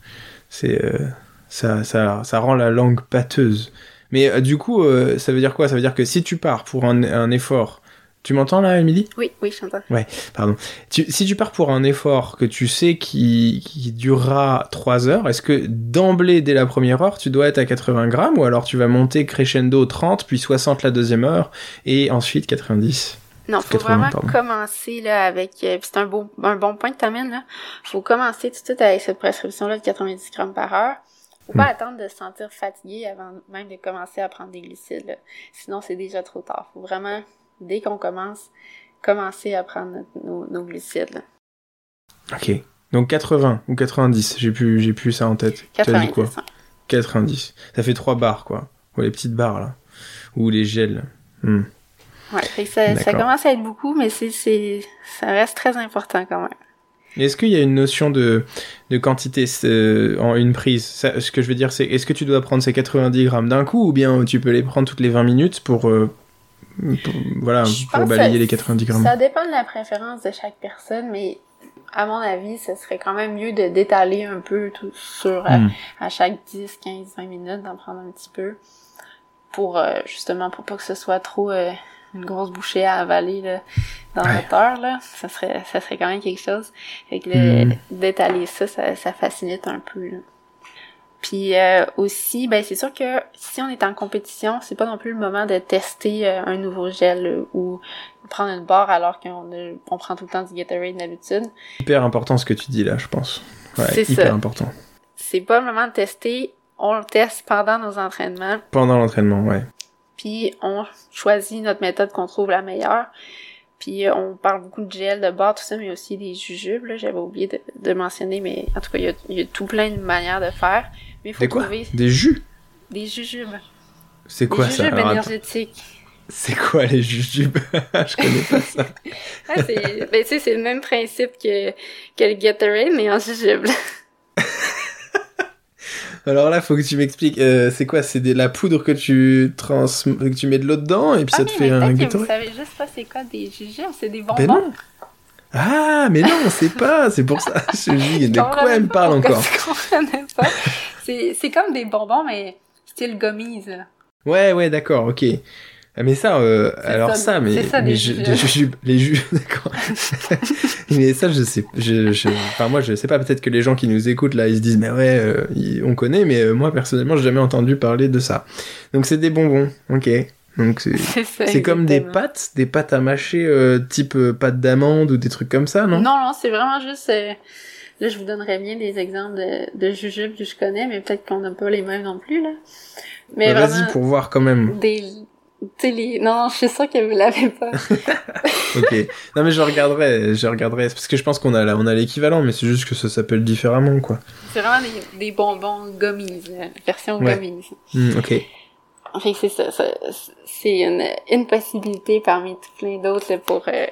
C'est, euh, ça, ça, ça rend la langue pâteuse. Mais euh, du coup, euh, ça veut dire quoi? Ça veut dire que si tu pars pour un effort tu m'entends là, Émilie? Oui, oui, je t'entends. Ouais, pardon. si tu pars pour un effort que tu sais qui, qui durera 3 heures, est-ce que d'emblée, dès la première heure, tu dois être à 80 grammes ou alors tu vas monter crescendo 30, puis 60 la deuxième heure et ensuite 90 non, faut vraiment commencer là avec. Euh, c'est un bon un bon point que t'amènes là. Faut commencer tout de suite avec cette prescription là de 90 grammes par heure. Faut pas hmm. attendre de se sentir fatigué avant même de commencer à prendre des glucides. Là. Sinon, c'est déjà trop tard. Faut vraiment dès qu'on commence, commencer à prendre nos, glucides. Ok. Donc 80 ou 90, j'ai plus, j'ai plus ça en tête. 90. quoi? 90. Ça fait trois barres, quoi. Ou les petites barres, là. Ou les gels. Hmm. Ouais, ça, commence à être beaucoup, mais c'est, c'est, ça reste très important quand même. Est-ce qu'il y a une notion de, de quantité euh, en une prise? Ce que je veux dire, c'est est-ce que tu dois prendre ces 90 grammes d'un coup ou bien tu peux les prendre toutes les 20 minutes pour, euh, voilà, pour balayer les 90 grammes. Ça dépend de la préférence de chaque personne, mais à mon avis, ce serait quand même mieux de d'étaler un peu tout sur euh, hmm. à, chaque 10, 15, 20 minutes, d'en prendre un petit peu pour euh, justement pour pas que ce soit trop euh, une grosse bouchée à avaler là, dans ouais. notre heure là, ça serait ça serait quand même quelque chose. Fait que hmm. d'étaler ça, ça, ça facilite un peu. Là. Puis euh, aussi, ben c'est sûr que si on est en compétition, c'est pas non plus le moment de tester euh, un nouveau gel euh, ou prendre une barre alors qu'on on prend tout le temps du Gatorade d'habitude. Hyper important ce que tu dis là, je pense. Ouais, c'est hyper important. C'est pas le moment de tester, on le teste pendant nos entraînements. Pendant l'entraînement, ouais. Puis on choisit notre méthode qu'on trouve la meilleure. Puis on parle beaucoup de gel, de barre, tout ça, mais aussi des jujubes. J'avais oublié de, de, mentionner, mais en tout cas, il y a, y a tout plein de manières de faire. Mais faut des quoi? Des jus? Des jujubes. C'est quoi ça? Des jujubes énergétiques. C'est quoi les jujubes? Je connais pas ça. ah, c'est, ben, c'est le même principe que, que le Gatorade, mais en jujubes. Alors là, faut que tu m'expliques. Euh, c'est quoi? C'est de la poudre que tu trans, que tu mets de l'eau dedans et puis ça te fait un Gatorade. Vous savez juste pas c'est quoi des jujubes C'est des bonbons. Ben non. Ah, mais non, c'est pas. C'est pour ça. Je dis, de quoi elle me parle encore C'est comme des bonbons, mais style gummies. Ouais, ouais, d'accord, ok. Ah, mais ça, euh, alors ça, mais, ça, mais je, les jus, d'accord. mais ça, je sais, je, je, enfin moi, je sais pas. Peut-être que les gens qui nous écoutent là, ils se disent, mais ouais, euh, on connaît, mais euh, moi personnellement, j'ai jamais entendu parler de ça. Donc c'est des bonbons, ok. Donc c'est comme des pâtes, des pâtes à mâcher euh, type pâte d'amande ou des trucs comme ça, non? Non, non, c'est vraiment juste. Euh, là, je vous donnerais bien des exemples de, de jujubes que je connais, mais peut-être qu'on n'a pas les mêmes non plus là. Mais bah, vas-y pour voir quand même. Des les... Non, je suis sûre que vous l'avez pas. ok. Non mais je regarderai, je regarderai parce que je pense qu'on a on a l'équivalent, mais c'est juste que ça s'appelle différemment quoi. C'est vraiment des, des bonbons gummies, version ouais. gummies. Hmm, ok. Fait c'est ça, c'est une, une possibilité parmi tout plein d'autres pour, euh,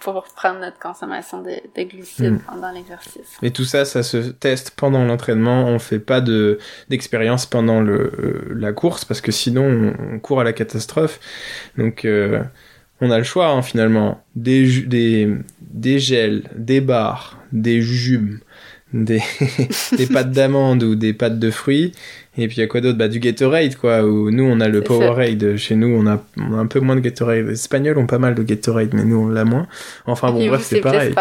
pour prendre notre consommation de, de glucides hmm. pendant l'exercice. Et tout ça, ça se teste pendant l'entraînement. On fait pas de d'expérience pendant le euh, la course parce que sinon on, court à la catastrophe. Donc euh, on a le choix hein, finalement des des des gels, des barres, des jujubes, des des pâtes d'amande ou des pâtes de fruits et puis il y a quoi d'autre? Bah du Gatorade quoi. Où nous on a le Powerade. Chez nous on a, on a un peu moins de Gatorade. Les Espagnols ont pas mal de Gatorade, mais nous on l'a moins. Enfin bon bref c'est pareil.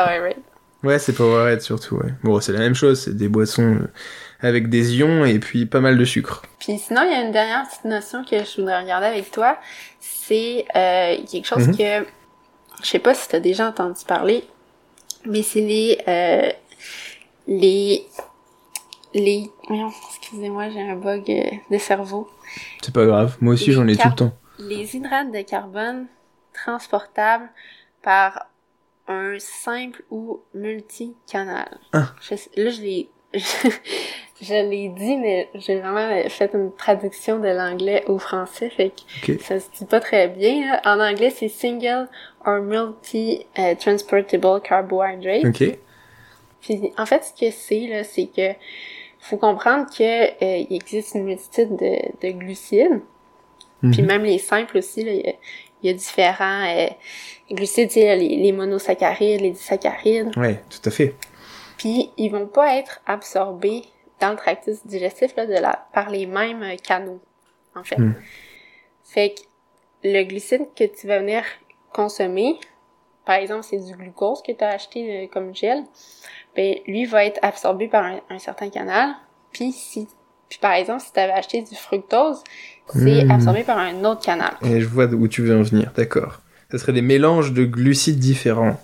Ouais c'est Powerade surtout. Ouais. Bon c'est la même chose. C'est des boissons euh, avec des ions et puis pas mal de sucre. Puis sinon il y a une dernière petite notion que je voudrais regarder avec toi. C'est euh, quelque chose mhm. que je sais pas si t'as déjà entendu parler, mais c'est les euh, les les... excusez-moi, j'ai un bug euh, de cerveau. C'est pas grave, moi aussi j'en ai tout le temps. Les hydrates de carbone transportables par un simple ou multicanal. Ah. là, je l'ai... Je l'ai dit, mais j'ai vraiment fait une traduction de l'anglais au français, fait que ça se dit pas très bien. En anglais, c'est single or multi-transportable carbohydrate. OK. Puis, en fait, ce que c'est, là, c'est que faut comprendre que euh, il existe une multitude de, de glucides. Puis Mhm. même les simples aussi, là, il y a, il y a différents euh, glucides, les, les monosaccharides, les disaccharides. Ouais, tout à fait. Puis ils vont pas être absorbés dans le tractus digestif là, de la, par les mêmes euh, canaux, en fait. Mm. Fait que le glucide que tu vas venir consommer, par exemple, c'est du glucose que tu as acheté euh, comme gel, ben lui va être absorbé par un, un certain canal. Puis si puis par exemple, si tu avais acheté du fructose, c'est Mm. absorbé par un autre canal. Et je vois où tu veux en venir, d'accord. Ce serait des mélanges de glucides différents.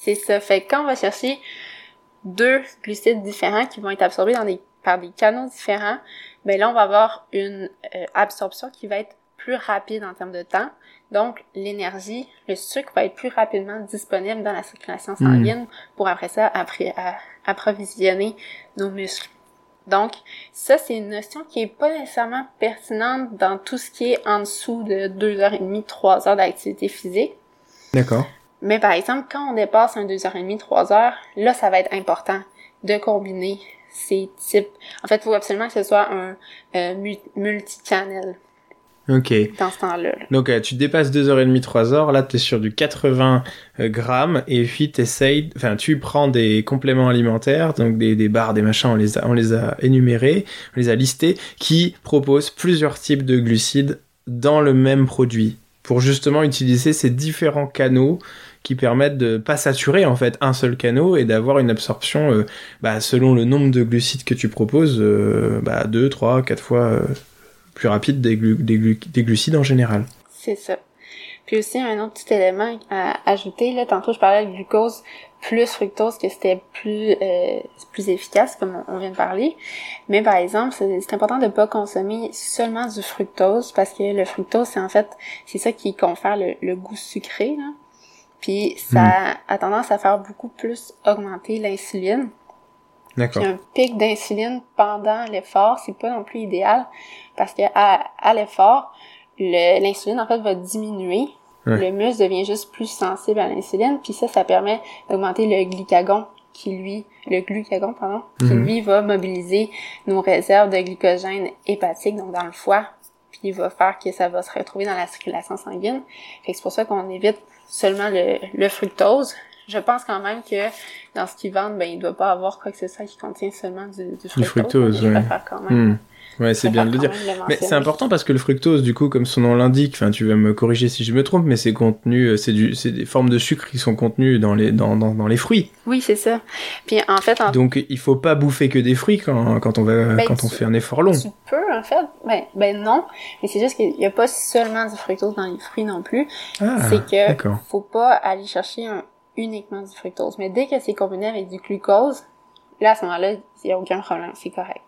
C'est ça. Fait que quand on va chercher deux glucides différents qui vont être absorbés dans des, par des canaux différents, ben là, on va avoir une euh, absorption qui va être plus rapide en termes de temps. Donc, l'énergie, le sucre va être plus rapidement disponible dans la circulation sanguine pour après ça après, à- approvisionner nos muscles. Donc, ça, c'est une notion qui est pas nécessairement pertinente dans tout ce qui est en dessous de deux heures et demie, trois heures d'activité physique. D'accord. Mais par exemple, quand on dépasse un 2h30, 3 heures, là, ça va être important de combiner ces types. En fait, il faut absolument que ce soit un euh, mu- multicanal Ok. dans ce temps-là. là. Donc euh, tu dépasses 2h30, 3h, là tu es sur du 80 euh, grammes, et puis t'essayes, enfin tu prends des compléments alimentaires, donc des, des barres, des machins, on les, a, on les a énumérés, on les a listés, qui proposent plusieurs types de glucides dans le même produit, pour justement utiliser ces différents canaux qui permettent de pas saturer en fait un seul canal et d'avoir une absorption euh, bah, selon le nombre de glucides que tu proposes, euh, bah, 2, 3, 4 fois euh, plus rapide des, glu- des, glu- des glucides en général. C'est ça. Puis aussi, un autre petit élément à ajouter, là, tantôt je parlais de glucose plus fructose, que c'était plus euh, plus efficace, comme on vient de parler. Mais par exemple, c'est important de pas consommer seulement du fructose, parce que le fructose, c'est en fait, c'est ça qui confère le, le goût sucré, là. Puis ça a tendance à faire beaucoup plus augmenter l'insuline. D'accord. Puis un pic d'insuline pendant l'effort, c'est pas non plus idéal parce que à, à l'effort, le- l'insuline en fait va diminuer. Ouais. Le muscle devient juste plus sensible à l'insuline, puis ça, ça permet d'augmenter le glycagon qui lui, le glucagon pardon, qui Mhm. lui va mobiliser nos réserves de glycogène hépatique, donc dans le foie, puis il va faire que ça va se retrouver dans la circulation sanguine. Fait que c'est pour ça qu'on évite seulement le, le fructose. Je pense quand même que dans ce qu'ils vendent, ben, il doit pas avoir quoi que ce soit qui contient seulement du, du fructose. fructose, préfère quand même. Hmm. Ouais, c'est bien de le dire. Mais c'est important parce que le fructose, du coup, comme son nom l'indique, enfin, tu vas me corriger si je me trompe, mais c'est contenu, euh, c'est du, c'est des formes de sucre qui sont contenues dans les, dans, dans, dans les fruits. Oui, c'est ça. Puis en fait, en Donc, il faut pas bouffer que des fruits quand, quand on va, Ben, quand on fait un effort long. Tu peux, en fait. Ben, ben non. Mais c'est juste qu'il n'y a pas seulement du fructose dans les fruits non plus. Ah, c'est que d'accord. faut pas aller chercher un- uniquement du fructose. Mais dès que c'est combiné avec du glucose, là, à ce moment-là, il n'y a aucun problème. C'est correct.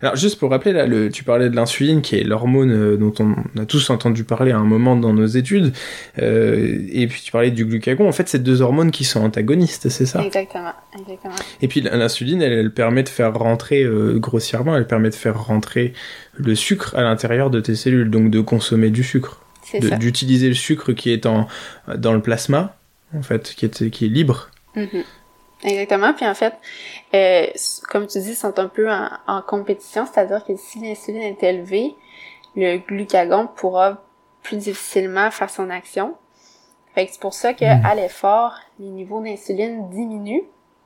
Alors, juste pour rappeler, là, le, tu parlais de l'insuline, qui est l'hormone euh, dont on a tous entendu parler à un moment dans nos études, euh, et puis tu parlais du glucagon. En fait, c'est deux hormones qui sont antagonistes, c'est ça? Exactement. Exactement. Et puis l'insuline, elle, elle permet de faire rentrer, euh, grossièrement, elle permet de faire rentrer le sucre à l'intérieur de tes cellules, donc de consommer du sucre, d'utiliser le sucre qui est en, dans le plasma, en fait, qui est, qui est libre. Mhm. Exactement. Puis en fait, euh, comme tu dis, ils sont un peu en, en compétition, c'est-à-dire que si l'insuline est élevée, le glucagon pourra plus difficilement faire son action. Fait que c'est pour ça que Mhm. à l'effort, les niveaux d'insuline diminuent,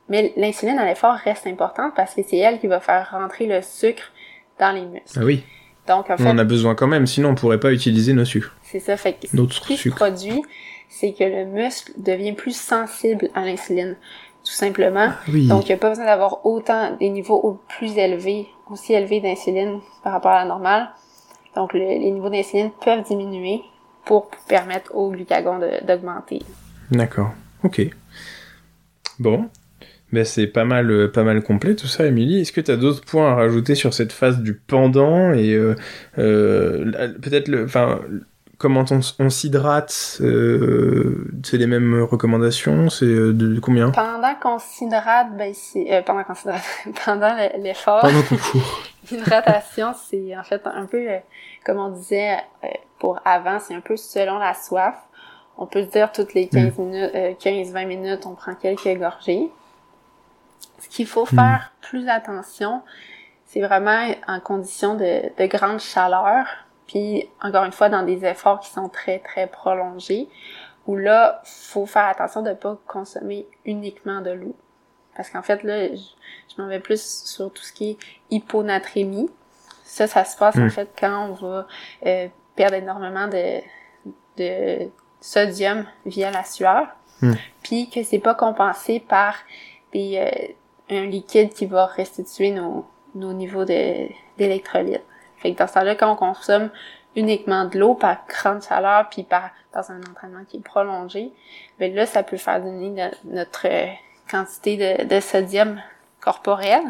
mais l'insuline à l'effort reste importante parce que c'est elle qui va faire rentrer le sucre dans les muscles. Ah oui, Donc en on fait, en a besoin quand même, sinon on pourrait pas utiliser nos sucres, c'est ça. Fait que notre ce qui se sucre. produit, c'est que le muscle devient plus sensible à l'insuline, tout simplement. Ah oui, Donc, il n'y a pas besoin d'avoir autant des niveaux au- plus élevés, aussi élevés d'insuline par rapport à la normale. Donc, le- les niveaux d'insuline peuvent diminuer pour permettre au glucagon de- d'augmenter. d'accord, ok. Bon, ben c'est pas mal, euh, pas mal complet tout ça, Émilie. Est-ce que tu as d'autres points à rajouter sur cette phase du pendant et euh, euh, peut-être le, enfin, comment on, on s'hydrate euh, C'est les mêmes recommandations C'est euh, de, combien? Pendant qu'on s'hydrate, ben c'est euh, pendant qu'on s'hydrate, pendant l'effort. Pendant qu'on court. L'hydratation, c'est en fait un peu comme on disait pour avant, c'est un peu selon la soif. On peut se dire toutes les 15 mm. minutes, 15-20 minutes, on prend quelques gorgées. Ce qu'il faut mm. faire plus attention, c'est vraiment en condition de, de grande chaleur puis encore une fois dans des efforts qui sont très très prolongés où là faut faire attention de pas consommer uniquement de l'eau parce qu'en fait là je, m'en vais plus sur tout ce qui est hyponatrémie ça ça se passe en hmm. fait quand on va euh, perdre énormément de de sodium via la sueur hmm. puis que c'est pas compensé par des, euh, un liquide qui va restituer nos nos niveaux d'électrolytes fait que dans ce temps-là, quand on consomme uniquement de l'eau par grande chaleur puis par dans un entraînement qui est prolongé, ben là, ça peut faire diminuer notre euh, quantité de, de, sodium corporel.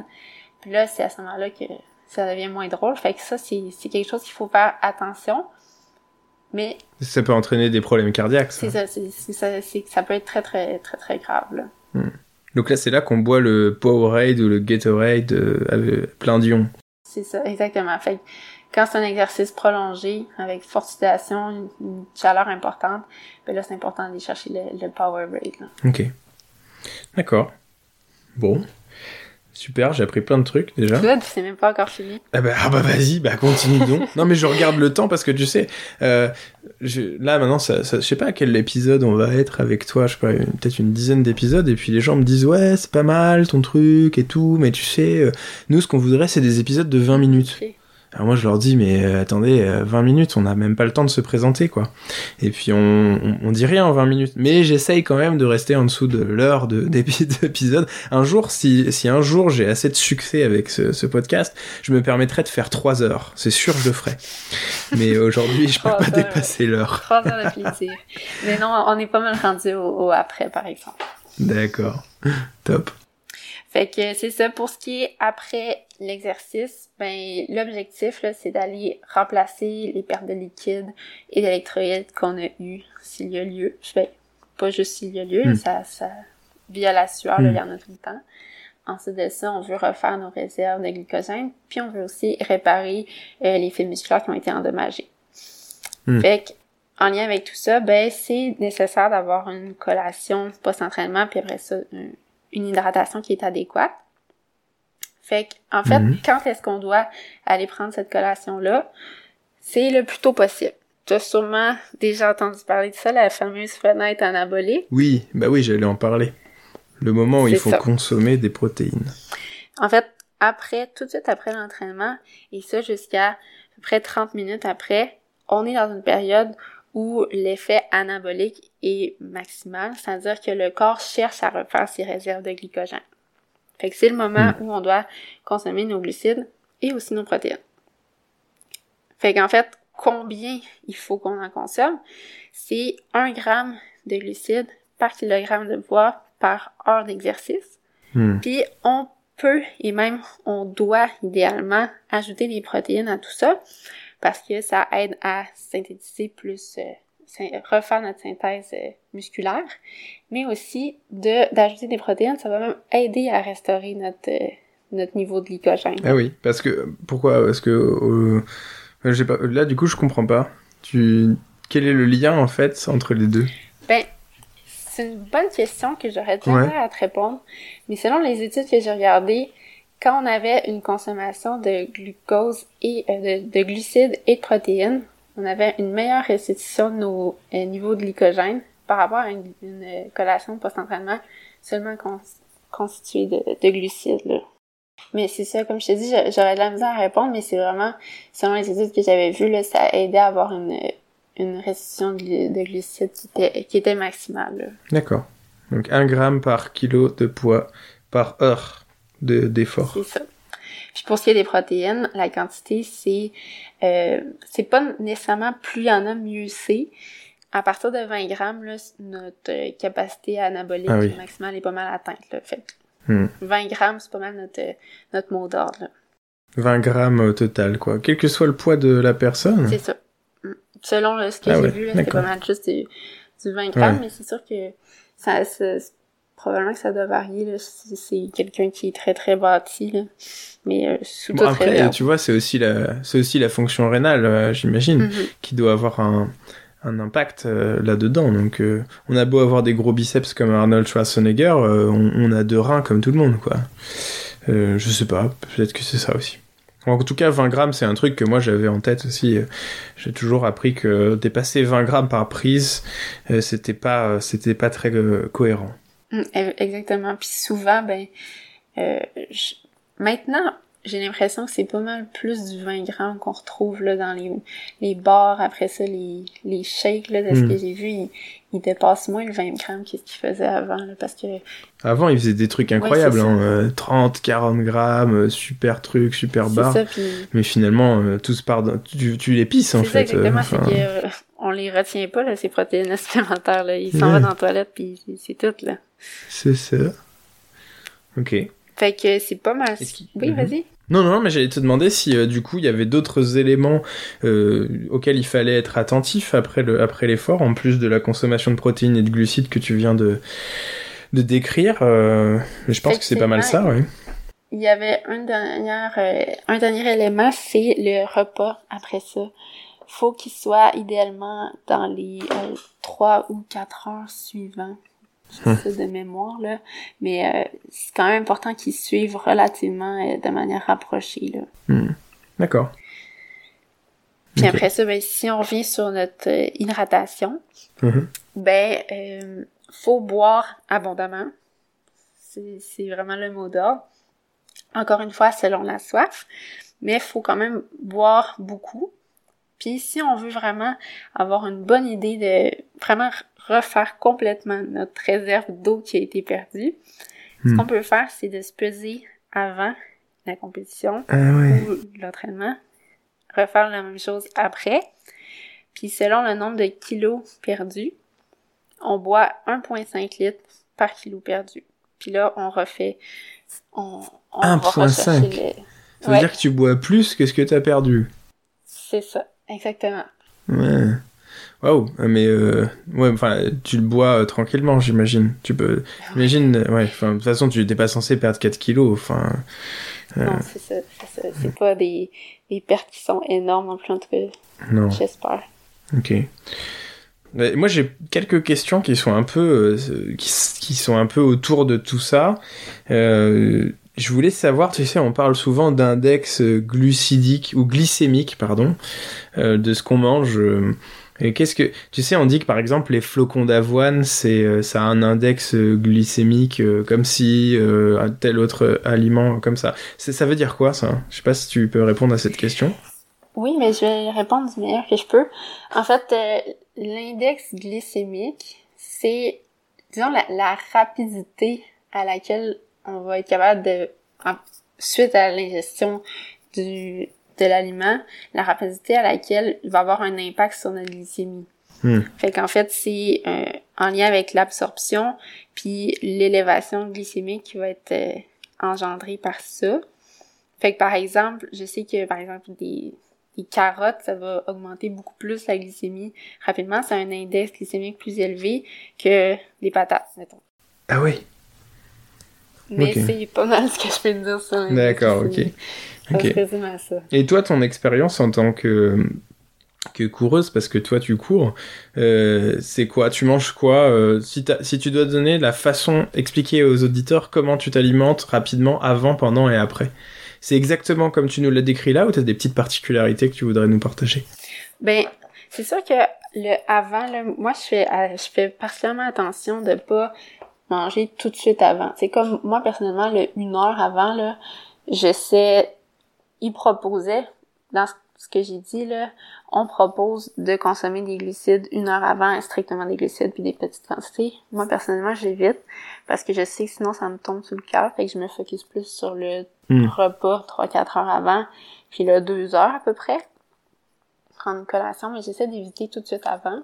Puis là, c'est à ce moment-là que ça devient moins drôle. Fait que ça, c'est quelque chose qu'il faut faire attention. Mais ça peut entraîner des problèmes cardiaques. C'est ça, ça, ça peut être très très très très grave. Là. Hmm. Donc là, c'est là qu'on boit le Powerade ou le Gatorade euh, plein d'ions. C'est ça, exactement. Fait quand c'est un exercice prolongé, avec forte une, chaleur importante, ben là, c'est important d'aller chercher le, power break. Ok. D'accord. Bon. Super, j'ai appris plein de trucs déjà. Tu vois, c'est même pas encore fini. Ah bah, ah bah vas-y, bah continue donc. non mais je regarde le temps parce que tu sais, euh, je, là maintenant, ça, ça, je sais pas à quel épisode on va être avec toi, je sais pas, peut-être une dizaine d'épisodes, et puis les gens me disent ouais c'est pas mal ton truc et tout, mais tu sais, euh, nous ce qu'on voudrait c'est des épisodes de 20 minutes. Alors moi je leur dis mais euh, attendez 20 euh, minutes on n'a même pas le temps de se présenter quoi. Et puis on, on, dit rien en 20 minutes. Mais j'essaye quand même de rester en dessous de l'heure de d'épisode. Un jour si, si un jour j'ai assez de succès avec ce, ce, podcast, je me permettrai de faire 3 heures. C'est sûr je le ferai. Mais aujourd'hui je peux pas dépasser l'heure. 3 heures de plaisir. Mais non on est pas mal rendu au après par exemple. D'accord. Top. Fait que c'est ça pour ce qui est après l'exercice, ben l'objectif là c'est d'aller remplacer les pertes de liquide et d'électrolytes qu'on a eu s'il y a lieu. Ben, pas juste s'il y a lieu, hmm. ça ça via la sueur, il y en a tout le temps. Ensuite de ça, on veut refaire nos réserves de glycogène, puis on veut aussi réparer euh, les fibres musculaires qui ont été endommagés. Hmm. Fait en lien avec tout ça, ben c'est nécessaire d'avoir une collation post-entraînement, puis après ça, une hydratation qui est adéquate. Fait en fait, mhm. quand est-ce qu'on doit aller prendre cette collation-là? C'est le plus tôt possible. Tu as sûrement déjà entendu parler de ça, la fameuse fenêtre anabolique. Oui, bah oui, j'allais en parler. Le moment où il faut consommer des protéines. En fait, après, tout de suite après l'entraînement, et ça jusqu'à à peu près 30 minutes après, on est dans une période où l'effet anabolique est maximal, c'est-à-dire que le corps cherche à refaire ses réserves de glycogène. Fait que c'est le moment hmm. où on doit consommer nos glucides et aussi nos protéines. Fait qu'en fait, combien il faut qu'on en consomme? C'est 1 gramme de glucides par kilogramme de poids par heure d'exercice. Hmm. Puis on peut et même on doit idéalement ajouter des protéines à tout ça parce que ça aide à synthétiser plus, euh, refaire notre synthèse euh, musculaire, mais aussi de d'ajouter des protéines, ça va même aider à restaurer notre euh, notre niveau de glycogène. Ah oui, parce que pourquoi Parce que j'ai pas là du coup je comprends pas. Tu quel est le lien en fait entre les deux? Ben c'est une bonne question que j'aurais jamais à te répondre, mais selon les études que j'ai regardées, quand on avait une consommation de glucose et euh, de, glucides et de protéines, on avait une meilleure restitution de nos euh, niveaux de glycogène par rapport à une, euh, collation post-entraînement seulement constituée de, glucides. Mais c'est ça, comme je te dis, j'aurais de la misère à répondre, mais c'est vraiment, selon les études que j'avais vues, là, ça aidait à avoir une, une restitution de, glucides qui était, qui était maximale. D'accord. Donc 1 gramme par kilo de poids par heure d'effort. c'est ça. Puis pour ce qui est des protéines, la quantité, c'est euh, c'est pas nécessairement plus il y en a, mieux c'est. À partir de 20 grammes, là, notre capacité anabolique ah maximale est pas mal atteinte. Là. Fait 20 hmm. grammes, c'est pas mal notre, notre mot d'ordre. 20 grammes au total, quoi. Quel que soit le poids de la personne. C'est ça. Hmm. selon ce que Ah j'ai ouais, vu, c'était d'accord. pas mal juste du, du 20 grammes, Ouais. mais c'est sûr que ça, ça- probablement que ça doit varier, là, si c'est quelqu'un qui est très très bâti, là. Mais euh, sous Bon, toute après, réserve. tu vois, c'est aussi la, c'est aussi la fonction rénale, euh, j'imagine, Mhm. qui doit avoir un, un impact euh, là-dedans. Donc, euh, on a beau avoir des gros biceps comme Arnold Schwarzenegger, euh, on, on a deux reins comme tout le monde, quoi. Euh, je sais pas, peut-être que c'est ça aussi. En tout cas, 20 grammes, c'est un truc que moi j'avais en tête aussi. Euh, J'ai toujours appris que dépasser 20 grammes par prise, euh, c'était pas, euh, c'était pas très euh, cohérent. Mm, Exactement. Puis souvent, ben, euh, je- maintenant, j'ai l'impression que c'est pas mal plus du 20 grammes qu'on retrouve là dans les, les bars. Après ça, les, les shakes, là, de ce Mm. que j'ai vu, ils, ils dépassent moins le 20 grammes que ce qu'ils faisaient avant, là, parce que Avant, ils faisaient des trucs incroyables, hein, euh, 30, 40 grammes, euh, super truc, super barre. ça, puis Mais finalement, euh, tous part dans- tu, tu les pisses en ça fait. euh, exactement, enfin, euh, on les retient pas, là, ces protéines supplémentaires, là. Ils s'en vont dans la toilette, puis c'est- tout, là. c'est ça. Ok. Fait que c'est pas mal. Oui, Mhm. vas-y. Non, non, mais j'allais te demander si euh, du coup il y avait d'autres éléments euh, auxquels il fallait être attentif après le après l'effort, en plus de la consommation de protéines et de glucides que tu viens de de décrire. euh, mais je pense que c'est pas mal ça, ouais. Il y avait un dernier, euh, un dernier élément, c'est le repas après ça. Faut qu'il soit idéalement dans les euh, trois ou quatre heures suivantes. Hum. C'est ça de mémoire, là. Mais euh, c'est quand même important qu'ils suivent relativement euh, de manière rapprochée, là. D'accord. Puis après ça, ben, si on revient sur notre euh, hydratation, Mhm. ben, euh, faut boire abondamment. C'est c'est vraiment le mot d'ordre. Encore une fois, selon la soif. Mais il faut quand même boire beaucoup. Puis si on veut vraiment avoir une bonne idée de vraiment refaire complètement notre réserve d'eau qui a été perdue, ce Hmm. qu'on peut faire, c'est de se peser avant la compétition Ah ouais. ou l'entraînement, refaire la même chose après. Puis selon le nombre de kilos perdus, on boit 1,5 litres par kilo perdu. Puis là, on refait... On, on va 1,5. rechercher le- Ça veut Ouais. dire que tu bois plus que ce que t'as perdu. C'est ça, exactement. Ouais. Waouh, mais euh, ouais, enfin, tu le bois euh, tranquillement, j'imagine. Tu peux, j'imagine, euh, ouais, enfin, de toute façon, tu n'étais pas censé perdre 4 kilos, enfin, Euh. Non, c'est ça, c'est ça. C'est pas des, des pertes qui sont énormes en tout cas, non. j'espère. Ok. Mais Moi, j'ai quelques questions qui sont un peu, euh, qui, qui sont un peu autour de tout ça. Euh, je voulais savoir, tu sais, on parle souvent d'index euh, glucidique ou glycémique, pardon, euh, de ce qu'on mange. euh, et qu'est-ce que, tu sais, on dit que par exemple les flocons d'avoine, c'est, euh, ça a un index glycémique euh, comme si euh, un tel autre aliment comme ça. Ça veut dire quoi ça? Je sais pas si tu peux répondre à cette question. Oui, mais je vais répondre du meilleur que je peux. En fait, euh, l'index glycémique, c'est, disons, la, la rapidité à laquelle on va être capable de, en- suite à l'ingestion du de l'aliment, la rapidité à laquelle il va avoir un impact sur notre glycémie. Hmm. Fait qu'en fait, c'est euh, en lien avec l'absorption puis l'élévation glycémique qui va être euh, engendrée par ça. Fait que par exemple, je sais que par exemple des, des carottes, ça va augmenter beaucoup plus la glycémie rapidement. C'est un index glycémique plus élevé que les patates, mettons. Ah oui. Mais c'est pas mal ce que je peux te dire sur D'accord, ok. glycémique. Ça Ok. se résume à ça. Et toi, ton expérience en tant que que coureuse, parce que toi tu cours, euh, c'est quoi? Tu manges quoi euh, si, si tu dois donner la façon, expliquer aux auditeurs comment tu t'alimentes rapidement, avant, pendant et après? C'est exactement comme tu nous l'as décrit là, ou t'as des petites particularités que tu voudrais nous partager? Ben, c'est sûr que le avant, là, moi, je fais, euh, je fais particulièrement attention de pas manger tout de suite avant. C'est comme, moi, personnellement, le une heure avant, là, je sais, il proposait, dans ce- que j'ai dit, là, on propose de consommer des glucides une heure avant, strictement des glucides puis des petites quantités. Moi, personnellement, je l'évite parce que je sais que sinon, ça me tombe sur le cœur, fait que je me focus plus sur le Hmm. repas 3-4 heures avant, puis là, 2 heures à peu près prendre une collation, mais j'essaie d'éviter tout de suite avant.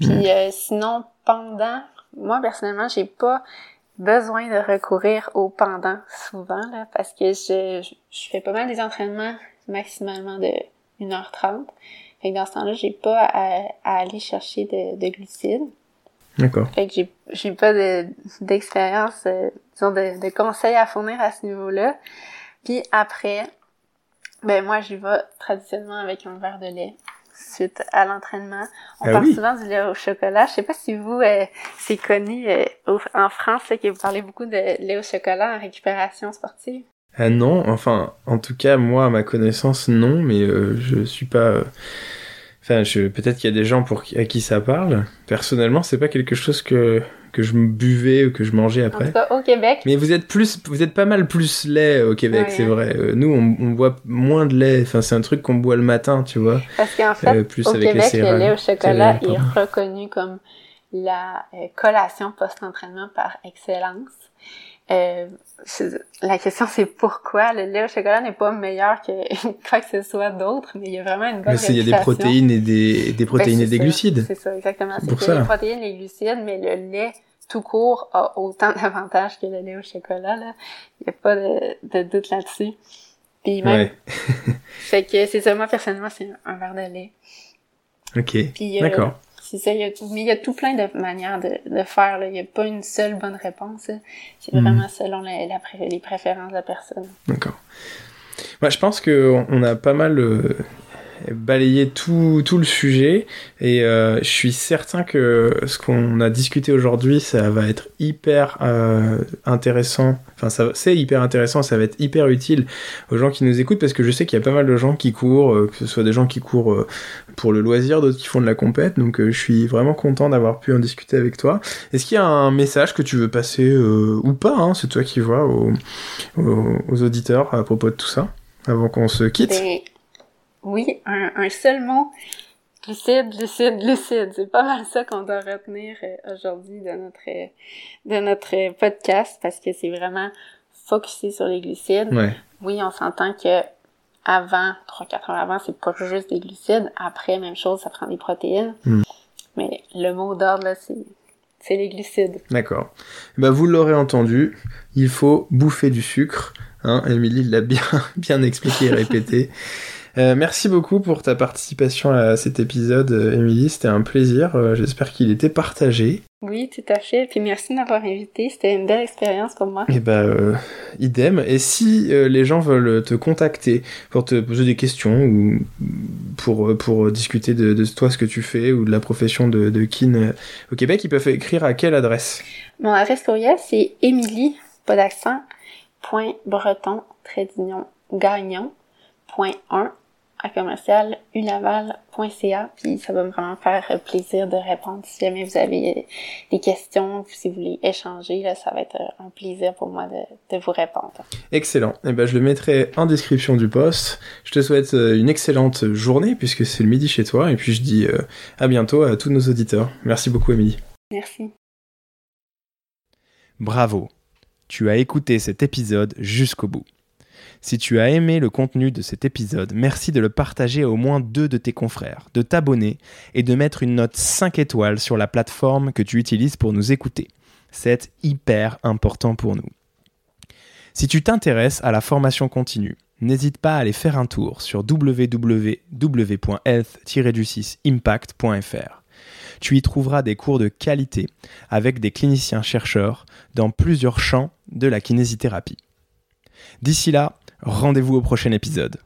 Puis euh, sinon, pendant, moi personnellement, j'ai pas besoin de recourir au pendant souvent, là, parce que je, je, je fais pas mal des entraînements maximalement de 1h30. Fait que dans ce temps-là, j'ai pas à, aller chercher de, de glucides. D'accord. Fait que j'ai, j'ai pas de, d'expérience, euh, disons, de, de conseils à fournir à ce niveau-là. Puis après, ben moi, j'y vais traditionnellement avec un verre de lait suite à l'entraînement. On ah parle souvent du lait au chocolat. Je sais pas si vous, euh, c'est connu euh, en France que vous parlez beaucoup de lait au chocolat en récupération sportive. Ah non, enfin, en tout cas, moi, à ma connaissance, non, mais euh, je suis pas. Enfin, je... peut-être qu'il y a des gens pour à qui ça parle. Personnellement, c'est pas quelque chose que que je buvais ou que je mangeais après. En tout cas, au Québec. Mais vous êtes plus, vous êtes pas mal plus lait au Québec, c'est vrai. Euh, nous, on, on, boit moins de lait. Enfin, c'est un truc qu'on boit le matin, tu vois. Parce qu'en fait, euh, plus au avec Québec, le lait au chocolat est reconnu comme la euh, collation post-entraînement par excellence. Euh, la question c'est pourquoi? Le lait au chocolat n'est pas meilleur que quoi que ce soit d'autre, mais il y a vraiment une bonne Mais il y a des protéines et des, des protéines et des glucides. C'est ça, exactement. Pour ça. des protéines et des glucides, mais le lait tout court a autant d'avantages que le lait au chocolat. Là. Il n'y a pas de, de doute là-dessus. Puis même, ouais. fait que c'est ça, moi personnellement, c'est un, verre de lait. Ok, euh, d'accord. C'est ça, il y a, mais il y a tout plein de manières de, de faire. Là. Il n'y a pas une seule bonne réponse. C'est hmm. vraiment selon la, les préférences de la personne. D'accord. Moi, je pense qu'on on a pas mal euh, balayer tout, tout le sujet. Et euh, je suis certain que ce qu'on a discuté aujourd'hui ça va être hyper euh, intéressant. Enfin ça c'est hyper intéressant ça va être hyper utile aux gens qui nous écoutent parce que je sais qu'il y a pas mal de gens qui courent euh, que ce soit des gens qui courent pour le loisir d'autres qui font de la compète. Donc je suis vraiment content d'avoir pu en discuter avec toi. Est-ce qu'il y a un message que tu veux passer ou pas hein, c'est toi qui vois aux, aux, auditeurs à propos de tout ça avant qu'on se quitte oui, un, un seul mot. Lucide, lucide, lucide. C'est pas mal ça qu'on doit retenir euh, aujourd'hui de notre de notre podcast parce que c'est vraiment focusé sur les glucides. Oui, on s'entend que avant, 3-4 heures avant, c'est pas juste des glucides. Après, même chose, ça prend des protéines. Hmm. Mais le mot d'ordre, là, c'est c'est les glucides. D'accord. Bah, vous l'aurez entendu, il faut bouffer du sucre. Hein, Émilie l'a bien, bien expliqué et répété. Euh, merci beaucoup pour ta participation à cet épisode, euh, Émilie. C'était un plaisir. Euh, j'espère qu'il était partagé. Oui, tout à fait. Puis merci de m'avoir invité. C'était une belle expérience pour moi. Et eh ben, idem. Et si les gens veulent te contacter pour te poser des questions ou pour, pour discuter de, de toi, ce que tu fais ou de la profession de, de kin au Québec, ils peuvent écrire à quelle adresse? Mon adresse courriel, c'est Émilie, pas d'accent, point breton, trait gagnon, point 1 à commercial unaval.ca puis ça va me vraiment faire plaisir de répondre si jamais vous avez des questions si vous voulez échanger là, ça va être un plaisir pour moi de, de vous répondre. Excellent. Et eh ben je le mettrai en description du post. Je te souhaite euh, une excellente journée puisque c'est le midi chez toi et puis je dis euh, à bientôt à tous nos auditeurs. Merci beaucoup Émilie. Merci. Bravo. Tu as écouté cet épisode jusqu'au bout. Si tu as aimé le contenu de cet épisode, merci de le partager à au moins deux de tes confrères, de t'abonner et de mettre une note 5 étoiles sur la plateforme que tu utilises pour nous écouter. C'est hyper important pour nous. Si tu t'intéresses à la formation continue, n'hésite pas à aller faire un tour sur www.health-impact.fr. Tu y trouveras des cours de qualité avec des cliniciens chercheurs dans plusieurs champs de la kinésithérapie. D'ici là, rendez-vous au prochain épisode.